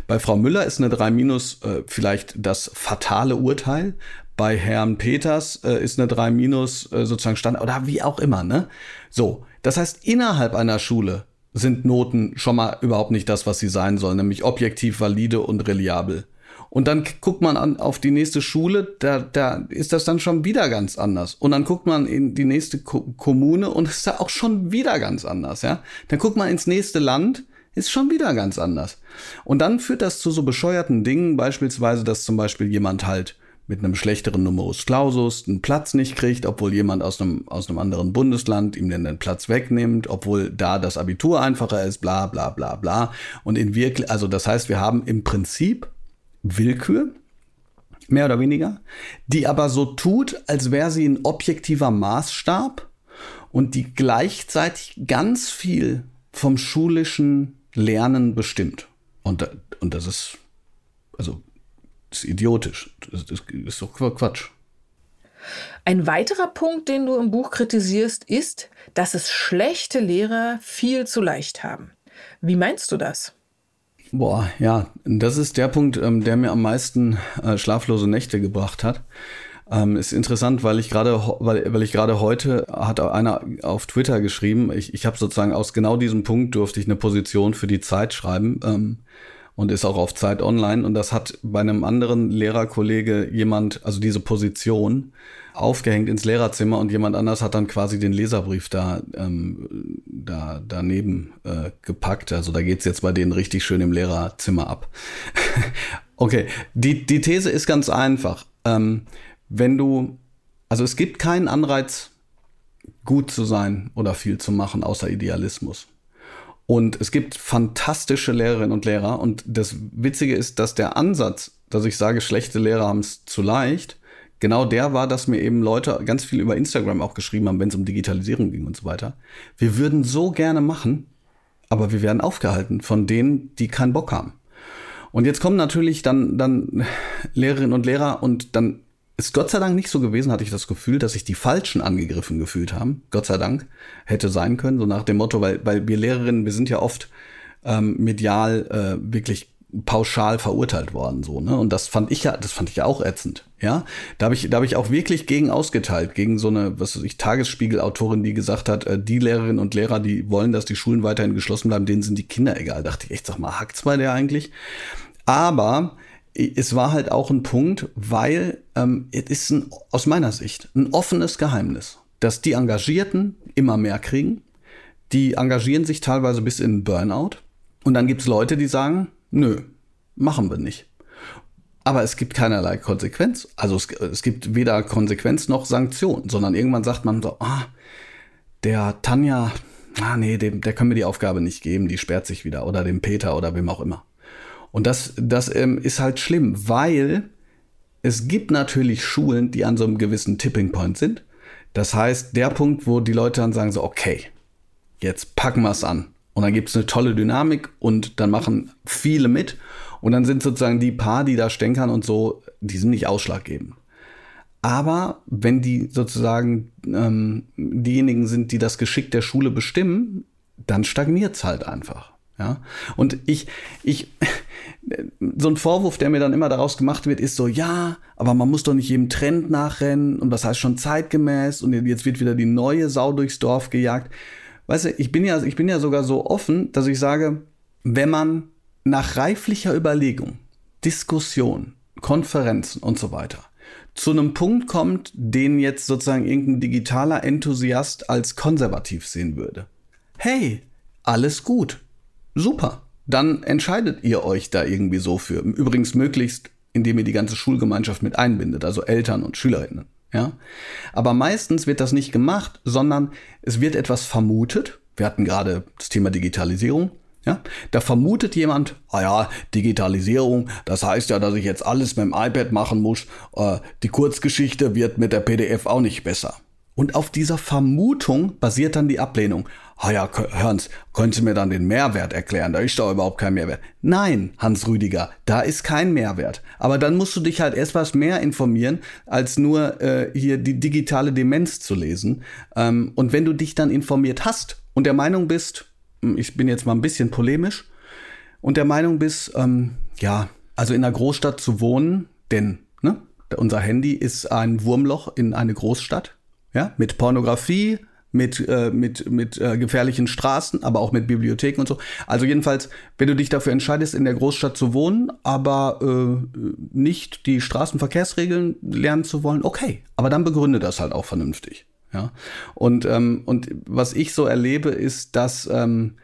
Bei Frau Müller ist eine 3 minus äh, vielleicht das fatale Urteil. Bei Herrn Peters äh, ist eine 3 minus äh, sozusagen Standard oder wie auch immer, ne? So. Das heißt, innerhalb einer Schule sind Noten schon mal überhaupt nicht das, was sie sein sollen, nämlich objektiv valide und reliabel. Und dann guckt man an, auf die nächste Schule, da, da ist das dann schon wieder ganz anders. Und dann guckt man in die nächste Ko Kommune und ist da auch schon wieder ganz anders, ja. Dann guckt man ins nächste Land, ist schon wieder ganz anders. Und dann führt das zu so bescheuerten Dingen, beispielsweise, dass zum Beispiel jemand halt mit einem schlechteren Numerus Clausus einen Platz nicht kriegt, obwohl jemand aus einem, aus einem anderen Bundesland ihm den Platz wegnimmt, obwohl da das Abitur einfacher ist, bla bla bla bla. Und in wirklich, also das heißt, wir haben im Prinzip Willkür, mehr oder weniger, die aber so tut, als wäre sie ein objektiver Maßstab und die gleichzeitig ganz viel vom schulischen Lernen bestimmt. Und, und das ist, also, das ist idiotisch. Das, das ist doch Quatsch. Ein weiterer Punkt, den du im Buch kritisierst, ist, dass es schlechte Lehrer viel zu leicht haben. Wie meinst du das? Boah, ja, das ist der Punkt, ähm, der mir am meisten äh, schlaflose Nächte gebracht hat. Ähm, ist interessant, weil ich gerade, weil, weil ich gerade heute hat einer auf Twitter geschrieben, ich, ich habe sozusagen aus genau diesem Punkt durfte ich eine Position für die Zeit schreiben ähm, und ist auch auf Zeit online und das hat bei einem anderen Lehrerkollege jemand, also diese Position aufgehängt ins Lehrerzimmer und jemand anders hat dann quasi den Leserbrief da, ähm, da daneben äh, gepackt. Also da geht's jetzt bei denen richtig schön im Lehrerzimmer ab. (laughs) okay, die, die These ist ganz einfach. Ähm, wenn du, also es gibt keinen Anreiz, gut zu sein oder viel zu machen, außer Idealismus. Und es gibt fantastische Lehrerinnen und Lehrer. Und das Witzige ist, dass der Ansatz, dass ich sage, schlechte Lehrer haben es zu leicht, genau der war, dass mir eben Leute ganz viel über Instagram auch geschrieben haben, wenn es um Digitalisierung ging und so weiter. Wir würden so gerne machen, aber wir werden aufgehalten von denen, die keinen Bock haben. Und jetzt kommen natürlich dann, dann Lehrerinnen und Lehrer und dann ist Gott sei Dank nicht so gewesen, hatte ich das Gefühl, dass sich die Falschen angegriffen gefühlt haben. Gott sei Dank. Hätte sein können, so nach dem Motto, weil, weil wir Lehrerinnen, wir sind ja oft ähm, medial äh, wirklich pauschal verurteilt worden so ne? Und das fand ich ja das fand ich ja auch ätzend ja? Da habe ich da habe ich auch wirklich gegen ausgeteilt gegen so eine was weiß ich Tagesspiegel Autorin die gesagt hat äh, die Lehrerinnen und Lehrer die wollen dass die Schulen weiterhin geschlossen bleiben denen sind die Kinder egal. Dachte ich echt sag mal hackt's bei der eigentlich? Aber es war halt auch ein Punkt, weil ähm, es ist ein, aus meiner Sicht ein offenes Geheimnis, dass die Engagierten immer mehr kriegen. Die engagieren sich teilweise bis in Burnout. Und dann gibt es Leute, die sagen, nö, machen wir nicht. Aber es gibt keinerlei Konsequenz. Also es, es gibt weder Konsequenz noch Sanktion, sondern irgendwann sagt man so, ah, der Tanja, ah nee, dem, der können wir die Aufgabe nicht geben, die sperrt sich wieder. Oder dem Peter oder wem auch immer. Und das, das ähm, ist halt schlimm, weil es gibt natürlich Schulen, die an so einem gewissen Tipping Point sind. Das heißt, der Punkt, wo die Leute dann sagen so, okay, jetzt packen wir es an. Und dann gibt es eine tolle Dynamik und dann machen viele mit. Und dann sind sozusagen die paar, die da stänkern und so, die sind nicht ausschlaggebend. Aber wenn die sozusagen ähm, diejenigen sind, die das Geschick der Schule bestimmen, dann stagniert es halt einfach. Ja, und ich, ich, (laughs) so ein Vorwurf, der mir dann immer daraus gemacht wird, ist so, ja, aber man muss doch nicht jedem Trend nachrennen und was heißt schon zeitgemäß und jetzt wird wieder die neue Sau durchs Dorf gejagt. Weißt du, ich bin ja, ich bin ja sogar so offen, dass ich sage, wenn man nach reiflicher Überlegung, Diskussion, Konferenzen und so weiter zu einem Punkt kommt, den jetzt sozusagen irgendein digitaler Enthusiast als konservativ sehen würde. Hey, alles gut Super. Dann entscheidet ihr euch da irgendwie so für. Übrigens möglichst, indem ihr die ganze Schulgemeinschaft mit einbindet, also Eltern und Schülerinnen. Ja? Aber meistens wird das nicht gemacht, sondern es wird etwas vermutet. Wir hatten gerade das Thema Digitalisierung. Ja, da vermutet jemand, ah ja, Digitalisierung, das heißt ja, dass ich jetzt alles mit dem iPad machen muss. Äh, die Kurzgeschichte wird mit der PDF auch nicht besser. Und auf dieser Vermutung basiert dann die Ablehnung. Ah ja, Hans, können Sie mir dann den Mehrwert erklären? Da ist doch überhaupt kein Mehrwert. Nein, Hans Rüdiger, da ist kein Mehrwert. Aber dann musst du dich halt etwas mehr informieren, als nur äh, hier die digitale Demenz zu lesen. Ähm, und wenn du dich dann informiert hast und der Meinung bist, hm, ich bin jetzt mal ein bisschen polemisch, und der Meinung bist, ähm, ja, also in einer Großstadt zu wohnen, denn ne, unser Handy ist ein Wurmloch in eine Großstadt ja, mit Pornografie, mit, äh, mit, mit äh, gefährlichen Straßen, aber auch mit Bibliotheken und so. Also jedenfalls, wenn du dich dafür entscheidest, in der Großstadt zu wohnen, aber äh, nicht die Straßenverkehrsregeln lernen zu wollen, okay. Aber dann begründe das halt auch vernünftig. Ja. Und, ähm, und was ich so erlebe, ist, dass ähm,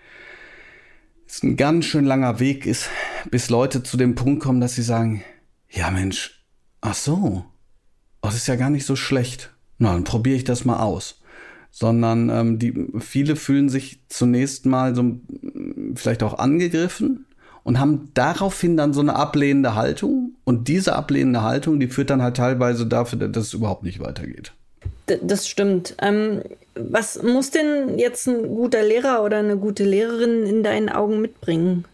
es ein ganz schön langer Weg ist, bis Leute zu dem Punkt kommen, dass sie sagen, ja Mensch, ach so, das ist ja gar nicht so schlecht na, dann probiere ich das mal aus. Sondern ähm, die, viele fühlen sich zunächst mal so vielleicht auch angegriffen und haben daraufhin dann so eine ablehnende Haltung. Und diese ablehnende Haltung, die führt dann halt teilweise dafür, dass es überhaupt nicht weitergeht. Das stimmt. Ähm, was muss denn jetzt ein guter Lehrer oder eine gute Lehrerin in deinen Augen mitbringen?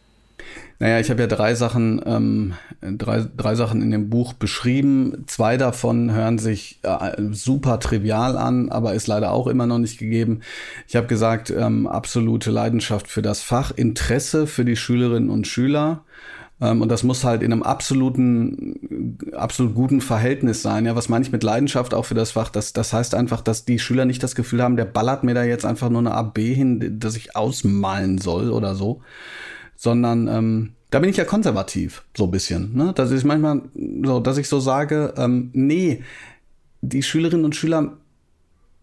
Naja, ich habe ja drei Sachen, ähm, drei, drei Sachen in dem Buch beschrieben. Zwei davon hören sich äh, super trivial an, aber ist leider auch immer noch nicht gegeben. Ich habe gesagt, ähm, absolute Leidenschaft für das Fach, Interesse für die Schülerinnen und Schüler. Ähm, und das muss halt in einem absoluten, absolut guten Verhältnis sein. Ja, was meine ich mit Leidenschaft auch für das Fach? Das, das heißt einfach, dass die Schüler nicht das Gefühl haben, der ballert mir da jetzt einfach nur eine AB hin, dass ich ausmalen soll oder so sondern ähm, da bin ich ja konservativ, so ein bisschen. Ne? Dass ich manchmal so, dass ich so sage, ähm, nee, die Schülerinnen und Schüler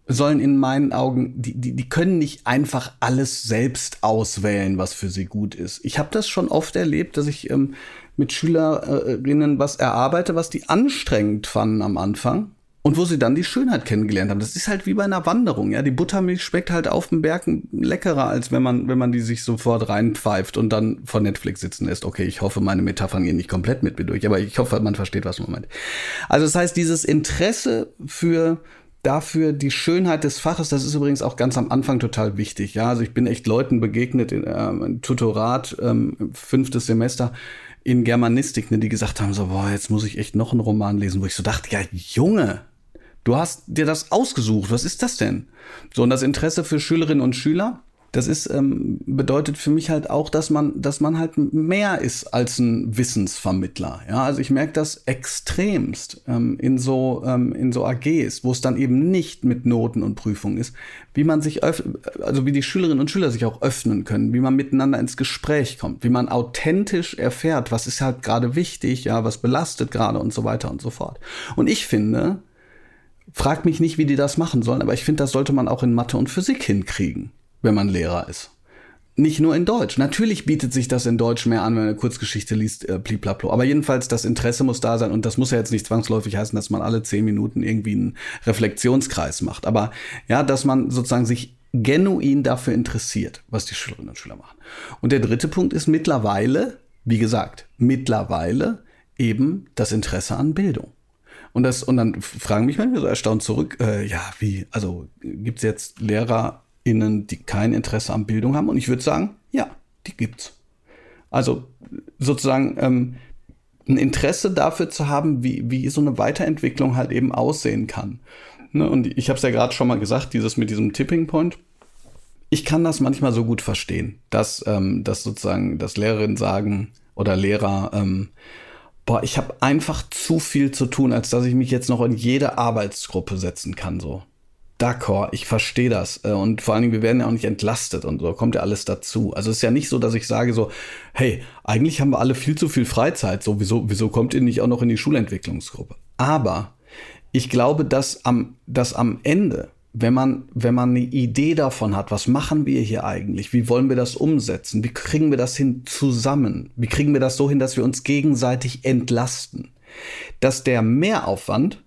sollen in meinen Augen, die, die, die können nicht einfach alles selbst auswählen, was für sie gut ist. Ich habe das schon oft erlebt, dass ich ähm, mit Schülerinnen was erarbeite, was die anstrengend fanden am Anfang. Und wo sie dann die Schönheit kennengelernt haben. Das ist halt wie bei einer Wanderung, ja. Die Buttermilch schmeckt halt auf dem Berg leckerer, als wenn man, wenn man die sich sofort reinpfeift und dann vor Netflix sitzen lässt. Okay, ich hoffe, meine Metaphern gehen nicht komplett mit mir durch, aber ich hoffe, man versteht, was man meint. Also das heißt, dieses Interesse für dafür die Schönheit des Faches, das ist übrigens auch ganz am Anfang total wichtig. Ja, also ich bin echt Leuten begegnet in ähm, Tutorat, ähm, fünftes Semester in Germanistik, ne, die gesagt haben so, boah, jetzt muss ich echt noch einen Roman lesen, wo ich so dachte, ja, Junge, Du hast dir das ausgesucht. Was ist das denn? So, und das Interesse für Schülerinnen und Schüler, das ist, ähm, bedeutet für mich halt auch, dass man, dass man halt mehr ist als ein Wissensvermittler. Ja, also ich merke das extremst ähm, in so, ähm, in so AGs, wo es dann eben nicht mit Noten und Prüfungen ist, wie man sich, also wie die Schülerinnen und Schüler sich auch öffnen können, wie man miteinander ins Gespräch kommt, wie man authentisch erfährt, was ist halt gerade wichtig, ja, was belastet gerade und so weiter und so fort. Und ich finde, Frag mich nicht, wie die das machen sollen, aber ich finde, das sollte man auch in Mathe und Physik hinkriegen, wenn man Lehrer ist. Nicht nur in Deutsch. Natürlich bietet sich das in Deutsch mehr an, wenn man eine Kurzgeschichte liest, äh, bliblablo. Aber jedenfalls, das Interesse muss da sein und das muss ja jetzt nicht zwangsläufig heißen, dass man alle zehn Minuten irgendwie einen Reflexionskreis macht. Aber ja, dass man sozusagen sich genuin dafür interessiert, was die Schülerinnen und Schüler machen. Und der dritte Punkt ist mittlerweile, wie gesagt, mittlerweile eben das Interesse an Bildung. Und, das, und dann fragen mich manchmal so erstaunt zurück, äh, ja, wie, also gibt es jetzt LehrerInnen, die kein Interesse an Bildung haben? Und ich würde sagen, ja, die gibt's. Also sozusagen ähm, ein Interesse dafür zu haben, wie, wie so eine Weiterentwicklung halt eben aussehen kann. Ne? Und ich habe es ja gerade schon mal gesagt, dieses mit diesem Tipping Point. Ich kann das manchmal so gut verstehen, dass, ähm, dass sozusagen, dass Lehrerinnen sagen oder Lehrer, ähm, boah, ich habe einfach zu viel zu tun, als dass ich mich jetzt noch in jede Arbeitsgruppe setzen kann, so. D'accord, ich verstehe das. Äh, und vor allen Dingen, wir werden ja auch nicht entlastet und so kommt ja alles dazu. Also es ist ja nicht so, dass ich sage so, hey, eigentlich haben wir alle viel zu viel Freizeit, so wieso, wieso kommt ihr nicht auch noch in die Schulentwicklungsgruppe? Aber ich glaube, dass am, dass am Ende wenn man, wenn man eine Idee davon hat, was machen wir hier eigentlich? Wie wollen wir das umsetzen? Wie kriegen wir das hin zusammen? Wie kriegen wir das so hin, dass wir uns gegenseitig entlasten? Dass der Mehraufwand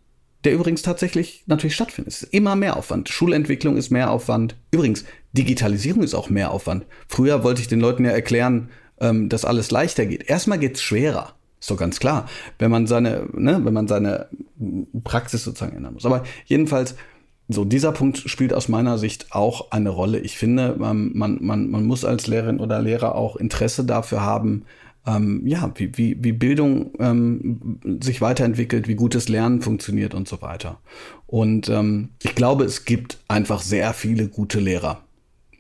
der übrigens tatsächlich natürlich stattfindet. Es ist immer mehr Aufwand. Schulentwicklung ist mehr Aufwand. Übrigens, Digitalisierung ist auch mehr Aufwand. Früher wollte ich den Leuten ja erklären, ähm, dass alles leichter geht. Erstmal geht's schwerer. Ist doch ganz klar, wenn man seine, ne, wenn man seine Praxis sozusagen ändern muss. Aber jedenfalls, so, dieser Punkt spielt aus meiner Sicht auch eine Rolle. Ich finde, man, man, man muss als Lehrerin oder Lehrer auch Interesse dafür haben, ähm, ja, wie, wie, wie Bildung ähm, sich weiterentwickelt, wie gutes Lernen funktioniert und so weiter. Und ähm, ich glaube, es gibt einfach sehr viele gute Lehrer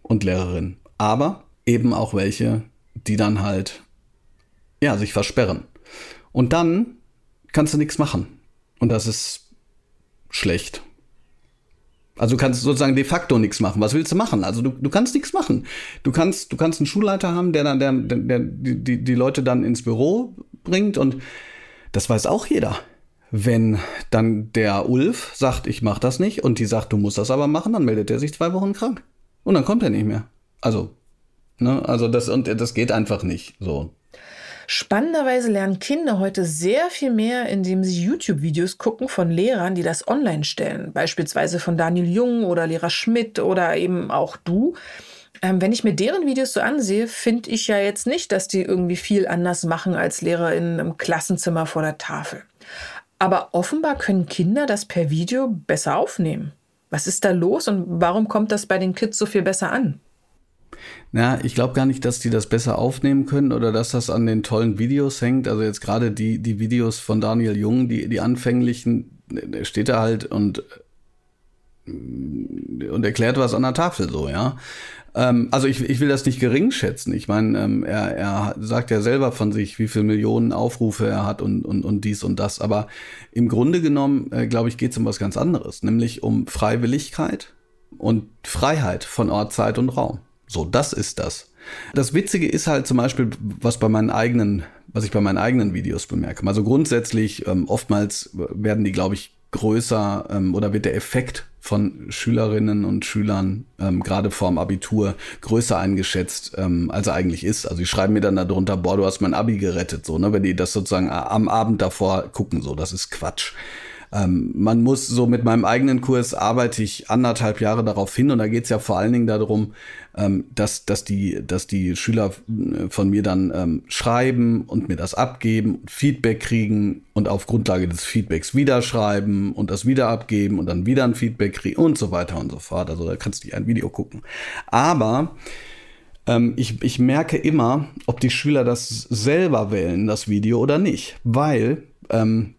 und Lehrerinnen, aber eben auch welche, die dann halt ja sich versperren. Und dann kannst du nichts machen. Und das ist schlecht. Also du kannst sozusagen de facto nichts machen. Was willst du machen? Also du, du kannst nichts machen. Du kannst, du kannst einen Schulleiter haben, der dann, der, der, der die, die Leute dann ins Büro bringt und das weiß auch jeder. Wenn dann der Ulf sagt, ich mach das nicht und die sagt, du musst das aber machen, dann meldet er sich zwei Wochen krank. Und dann kommt er nicht mehr. Also, ne, also das, und das geht einfach nicht. So. Spannenderweise lernen Kinder heute sehr viel mehr, indem sie YouTube-Videos gucken von Lehrern, die das online stellen. Beispielsweise von Daniel Jung oder Lehrer Schmidt oder eben auch du. Ähm, wenn ich mir deren Videos so ansehe, finde ich ja jetzt nicht, dass die irgendwie viel anders machen als Lehrer in einem Klassenzimmer vor der Tafel. Aber offenbar können Kinder das per Video besser aufnehmen. Was ist da los und warum kommt das bei den Kids so viel besser an? Na, ich glaube gar nicht, dass die das besser aufnehmen können oder dass das an den tollen Videos hängt. Also jetzt gerade die, die Videos von Daniel Jung, die, die anfänglichen, steht da halt und, und erklärt was an der Tafel so, ja. Ähm, also ich, ich will das nicht gering schätzen. Ich meine, ähm, er, er sagt ja selber von sich, wie viele Millionen Aufrufe er hat und, und, und dies und das. Aber im Grunde genommen, äh, glaube ich, geht es um was ganz anderes, nämlich um Freiwilligkeit und Freiheit von Ort, Zeit und Raum. So, das ist das. Das Witzige ist halt zum Beispiel, was bei meinen eigenen, was ich bei meinen eigenen Videos bemerke. Also grundsätzlich, ähm, oftmals werden die, glaube ich, größer ähm, oder wird der Effekt von Schülerinnen und Schülern ähm, gerade vorm Abitur größer eingeschätzt, ähm, als er eigentlich ist. Also die schreiben mir dann darunter, boah, du hast mein Abi gerettet, so, ne, wenn die das sozusagen am Abend davor gucken, so, das ist Quatsch. Ähm, man muss so mit meinem eigenen Kurs arbeite ich anderthalb Jahre darauf hin und da geht es ja vor allen Dingen darum, ähm, dass, dass, die, dass die Schüler äh, von mir dann ähm, schreiben und mir das abgeben, Feedback kriegen und auf Grundlage des Feedbacks wieder schreiben und das wieder abgeben und dann wieder ein Feedback kriegen und so weiter und so fort. Also da kannst du dir ein Video gucken. Aber ähm, ich, ich merke immer, ob die Schüler das selber wählen, das Video oder nicht. Weil ähm,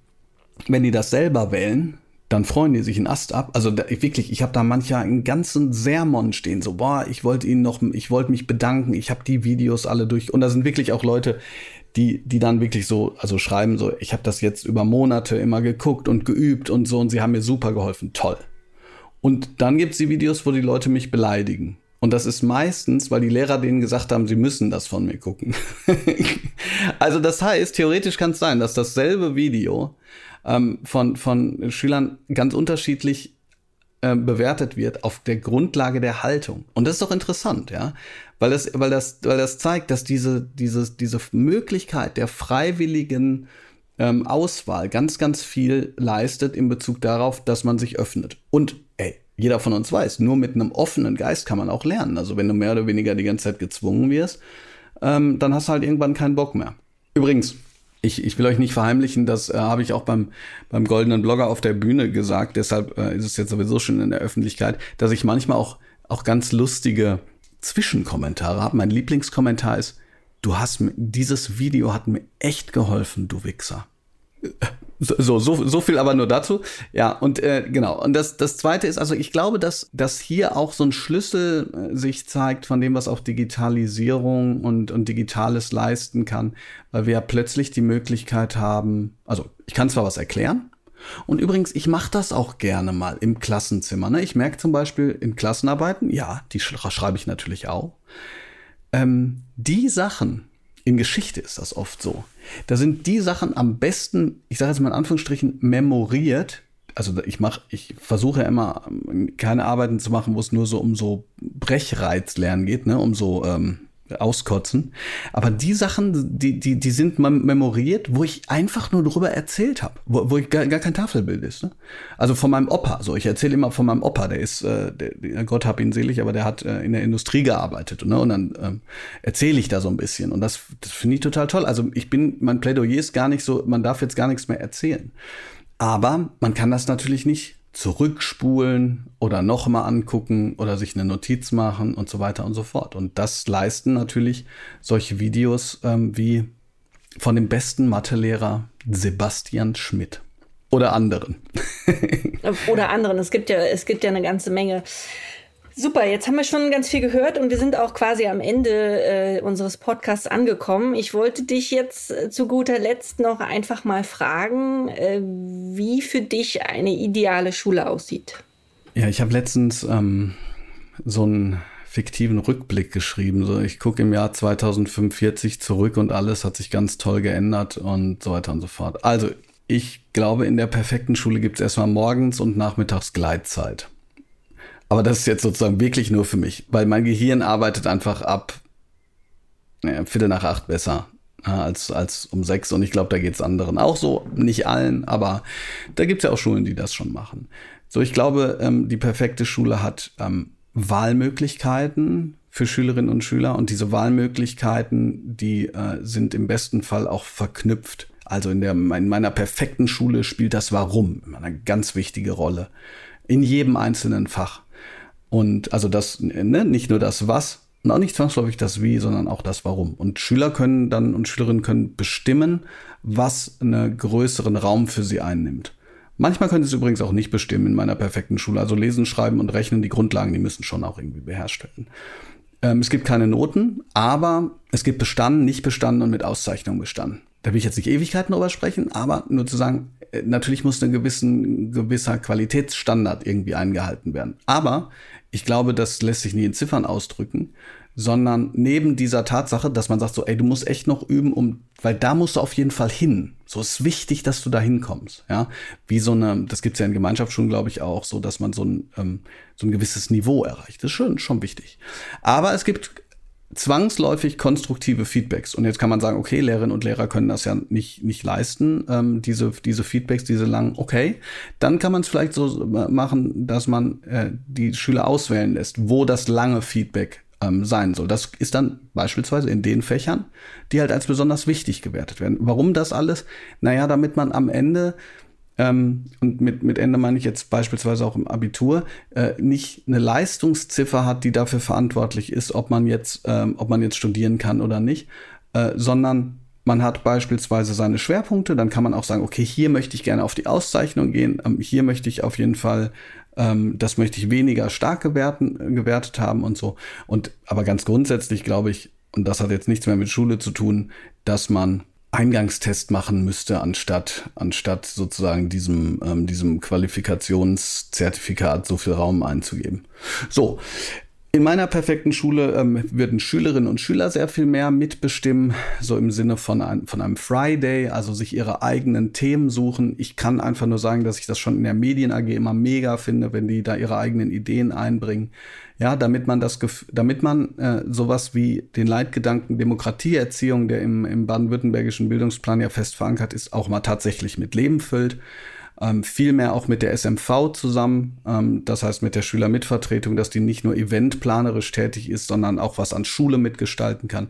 wenn die das selber wählen, dann freuen die sich einen Ast ab. Also da, wirklich, ich habe da mancher einen ganzen Sermon stehen, so, boah, ich wollte ihnen noch, ich wollte mich bedanken, ich habe die Videos alle durch. Und da sind wirklich auch Leute, die, die dann wirklich so, also schreiben so, ich habe das jetzt über Monate immer geguckt und geübt und so und sie haben mir super geholfen. Toll. Und dann gibt's die Videos, wo die Leute mich beleidigen. Und das ist meistens, weil die Lehrer denen gesagt haben, sie müssen das von mir gucken. (laughs) also das heißt, theoretisch kann es sein, dass dasselbe Video ähm, von, von Schülern ganz unterschiedlich äh, bewertet wird auf der Grundlage der Haltung. Und das ist doch interessant, ja, weil das, weil das, weil das zeigt, dass diese, diese, diese Möglichkeit der freiwilligen ähm, Auswahl ganz, ganz viel leistet in Bezug darauf, dass man sich öffnet. Und ey, jeder von uns weiß, nur mit einem offenen Geist kann man auch lernen. Also wenn du mehr oder weniger die ganze Zeit gezwungen wirst, ähm, dann hast du halt irgendwann keinen Bock mehr. Übrigens, ich, ich will euch nicht verheimlichen, das äh, habe ich auch beim, beim Goldenen Blogger auf der Bühne gesagt, deshalb äh, ist es jetzt sowieso schon in der Öffentlichkeit, dass ich manchmal auch, auch ganz lustige Zwischenkommentare habe. Mein Lieblingskommentar ist, du hast mir, dieses Video hat mir echt geholfen, du Wichser. So, so, so viel aber nur dazu. Ja, und äh, genau. Und das, das zweite ist, also ich glaube, dass, dass hier auch so ein Schlüssel äh, sich zeigt von dem, was auch Digitalisierung und, und Digitales leisten kann, weil wir ja plötzlich die Möglichkeit haben, also ich kann zwar was erklären, und übrigens, ich mache das auch gerne mal im Klassenzimmer. Ne? Ich merke zum Beispiel in Klassenarbeiten, ja, die schreibe ich natürlich auch. Ähm, die Sachen, in Geschichte ist das oft so. Da sind die Sachen am besten, ich sage jetzt mal in Anführungsstrichen, memoriert. Also ich mache, ich versuche immer keine Arbeiten zu machen, wo es nur so um so Brechreizlernen geht, ne, um so ähm, auskotzen. Aber die Sachen, die, die, die sind memoriert, wo ich einfach nur drüber erzählt habe, wo, wo ich gar, gar kein Tafelbild ist. Ne? Also von meinem Opa. So, ich erzähle immer von meinem Opa, der ist, äh, der, Gott hab ihn selig, aber der hat äh, in der Industrie gearbeitet. Ne? Und dann ähm, erzähle ich da so ein bisschen. Und das, das finde ich total toll. Also ich bin, mein Plädoyer ist gar nicht so, man darf jetzt gar nichts mehr erzählen. Aber man kann das natürlich nicht zurückspulen oder nochmal angucken oder sich eine Notiz machen und so weiter und so fort. Und das leisten natürlich solche Videos ähm, wie von dem besten Mathelehrer Sebastian Schmidt oder anderen. (laughs) oder anderen. Es gibt ja, es gibt ja eine ganze Menge Super, jetzt haben wir schon ganz viel gehört und wir sind auch quasi am Ende äh, unseres Podcasts angekommen. Ich wollte dich jetzt äh, zu guter Letzt noch einfach mal fragen, äh, wie für dich eine ideale Schule aussieht. Ja, ich habe letztens ähm, so einen fiktiven Rückblick geschrieben. So, ich gucke im Jahr 2045 zurück und alles hat sich ganz toll geändert und so weiter und so fort. Also, ich glaube, in der perfekten Schule gibt es erstmal morgens und nachmittags Gleitzeit. Aber das ist jetzt sozusagen wirklich nur für mich, weil mein Gehirn arbeitet einfach ab ja, Viertel nach acht besser ja, als, als um sechs. Und ich glaube, da geht es anderen auch so. Nicht allen, aber da gibt es ja auch Schulen, die das schon machen. So, ich glaube, ähm, die perfekte Schule hat ähm, Wahlmöglichkeiten für Schülerinnen und Schüler und diese Wahlmöglichkeiten, die äh, sind im besten Fall auch verknüpft. Also in, der, in meiner perfekten Schule spielt das Warum eine ganz wichtige Rolle. In jedem einzelnen Fach. Und also das, ne, nicht nur das Was und auch nicht zwangsläufig das Wie, sondern auch das Warum. Und Schüler können dann und Schülerinnen können bestimmen, was einen größeren Raum für sie einnimmt. Manchmal können sie es übrigens auch nicht bestimmen in meiner perfekten Schule. Also lesen, schreiben und rechnen, die Grundlagen, die müssen schon auch irgendwie beherrscht werden. Ähm, es gibt keine Noten, aber es gibt bestanden, nicht bestanden und mit Auszeichnung bestanden. Da will ich jetzt nicht Ewigkeiten drüber sprechen, aber nur zu sagen, äh, natürlich muss ein gewisser Qualitätsstandard irgendwie eingehalten werden. Aber ich glaube, das lässt sich nie in Ziffern ausdrücken, sondern neben dieser Tatsache, dass man sagt so, ey, du musst echt noch üben, um, weil da musst du auf jeden Fall hin. So ist wichtig, dass du da hinkommst, ja. Wie so eine, das gibt's ja in Gemeinschaftsschulen, glaube ich, auch, so, dass man so ein, ähm, so ein gewisses Niveau erreicht. Das ist schon, schon wichtig. Aber es gibt zwangsläufig konstruktive Feedbacks. Und jetzt kann man sagen, okay, Lehrerinnen und Lehrer können das ja nicht, nicht leisten, ähm, diese, diese Feedbacks, diese langen, okay. Dann kann man es vielleicht so machen, dass man äh, die Schüler auswählen lässt, wo das lange Feedback ähm, sein soll. Das ist dann beispielsweise in den Fächern, die halt als besonders wichtig gewertet werden. Warum das alles? Naja, damit man am Ende ähm, und mit, mit Ende meine ich jetzt beispielsweise auch im Abitur, äh, nicht eine Leistungsziffer hat, die dafür verantwortlich ist, ob man jetzt, ähm, ob man jetzt studieren kann oder nicht, äh, sondern man hat beispielsweise seine Schwerpunkte, dann kann man auch sagen, okay, hier möchte ich gerne auf die Auszeichnung gehen, ähm, hier möchte ich auf jeden Fall, ähm, das möchte ich weniger stark gewerten, gewertet haben und so. Und aber ganz grundsätzlich glaube ich, und das hat jetzt nichts mehr mit Schule zu tun, dass man Eingangstest machen müsste, anstatt, anstatt sozusagen diesem, ähm, diesem Qualifikationszertifikat so viel Raum einzugeben. So, in meiner perfekten Schule ähm, würden Schülerinnen und Schüler sehr viel mehr mitbestimmen, so im Sinne von, ein, von einem Friday, also sich ihre eigenen Themen suchen. Ich kann einfach nur sagen, dass ich das schon in der Medien AG immer mega finde, wenn die da ihre eigenen Ideen einbringen. Ja, damit man das, damit man äh, sowas wie den Leitgedanken Demokratieerziehung, der im, im baden-württembergischen Bildungsplan ja fest verankert ist, auch mal tatsächlich mit Leben füllt ähm, vielmehr auch mit der SMV zusammen, ähm, das heißt mit der Schülermitvertretung, dass die nicht nur eventplanerisch tätig ist, sondern auch was an Schule mitgestalten kann.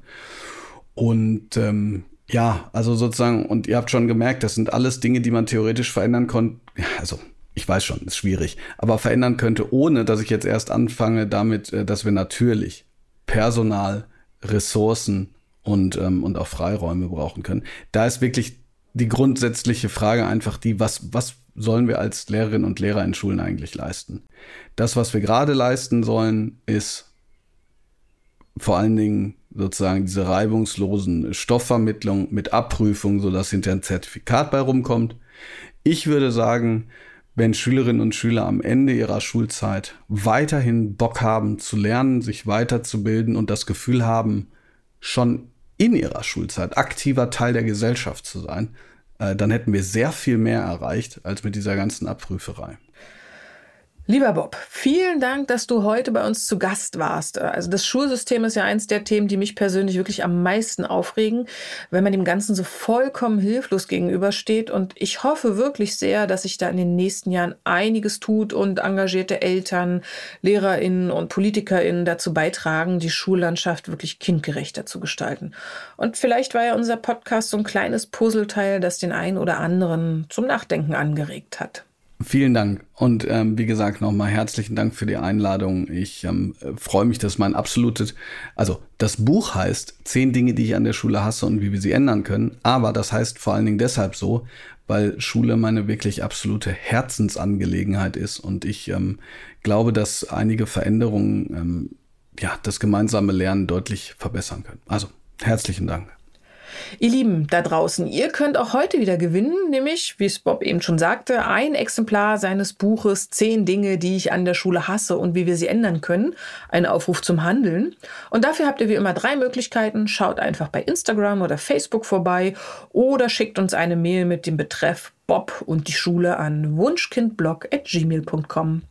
Und ähm, ja, also sozusagen, und ihr habt schon gemerkt, das sind alles Dinge, die man theoretisch verändern konnte. Ja, also ich weiß schon, ist schwierig, aber verändern könnte, ohne dass ich jetzt erst anfange damit, äh, dass wir natürlich Personal, Ressourcen und, ähm, und auch Freiräume brauchen können. Da ist wirklich die grundsätzliche Frage einfach die, was, was sollen wir als Lehrerinnen und Lehrer in Schulen eigentlich leisten? Das, was wir gerade leisten sollen, ist vor allen Dingen sozusagen diese reibungslosen Stoffvermittlung mit Abprüfung, sodass hinter ein Zertifikat bei rumkommt. Ich würde sagen, wenn Schülerinnen und Schüler am Ende ihrer Schulzeit weiterhin Bock haben zu lernen, sich weiterzubilden und das Gefühl haben, schon in ihrer Schulzeit aktiver Teil der Gesellschaft zu sein, dann hätten wir sehr viel mehr erreicht als mit dieser ganzen Abprüferei. Lieber Bob, vielen Dank, dass du heute bei uns zu Gast warst. Also das Schulsystem ist ja eins der Themen, die mich persönlich wirklich am meisten aufregen, wenn man dem Ganzen so vollkommen hilflos gegenübersteht. Und ich hoffe wirklich sehr, dass sich da in den nächsten Jahren einiges tut und engagierte Eltern, Lehrerinnen und Politikerinnen dazu beitragen, die Schullandschaft wirklich kindgerechter zu gestalten. Und vielleicht war ja unser Podcast so ein kleines Puzzleteil, das den einen oder anderen zum Nachdenken angeregt hat. Vielen Dank. Und ähm, wie gesagt, nochmal herzlichen Dank für die Einladung. Ich ähm, freue mich, dass mein absolutes, also das Buch heißt Zehn Dinge, die ich an der Schule hasse und wie wir sie ändern können. Aber das heißt vor allen Dingen deshalb so, weil Schule meine wirklich absolute Herzensangelegenheit ist. Und ich ähm, glaube, dass einige Veränderungen ähm, ja, das gemeinsame Lernen deutlich verbessern können. Also herzlichen Dank. Ihr Lieben da draußen, ihr könnt auch heute wieder gewinnen, nämlich, wie es Bob eben schon sagte, ein Exemplar seines Buches Zehn Dinge, die ich an der Schule hasse und wie wir sie ändern können. Ein Aufruf zum Handeln. Und dafür habt ihr wie immer drei Möglichkeiten. Schaut einfach bei Instagram oder Facebook vorbei oder schickt uns eine Mail mit dem Betreff Bob und die Schule an wunschkindblog.gmail.com.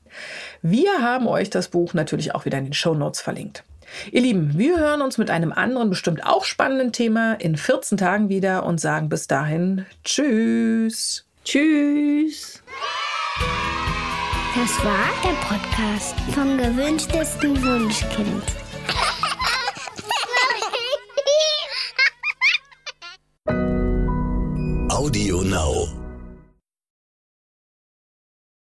Wir haben euch das Buch natürlich auch wieder in den Show Notes verlinkt. Ihr Lieben, wir hören uns mit einem anderen, bestimmt auch spannenden Thema in 14 Tagen wieder und sagen bis dahin Tschüss. Tschüss. Das war der Podcast vom gewünschtesten Wunschkind. Audio Now.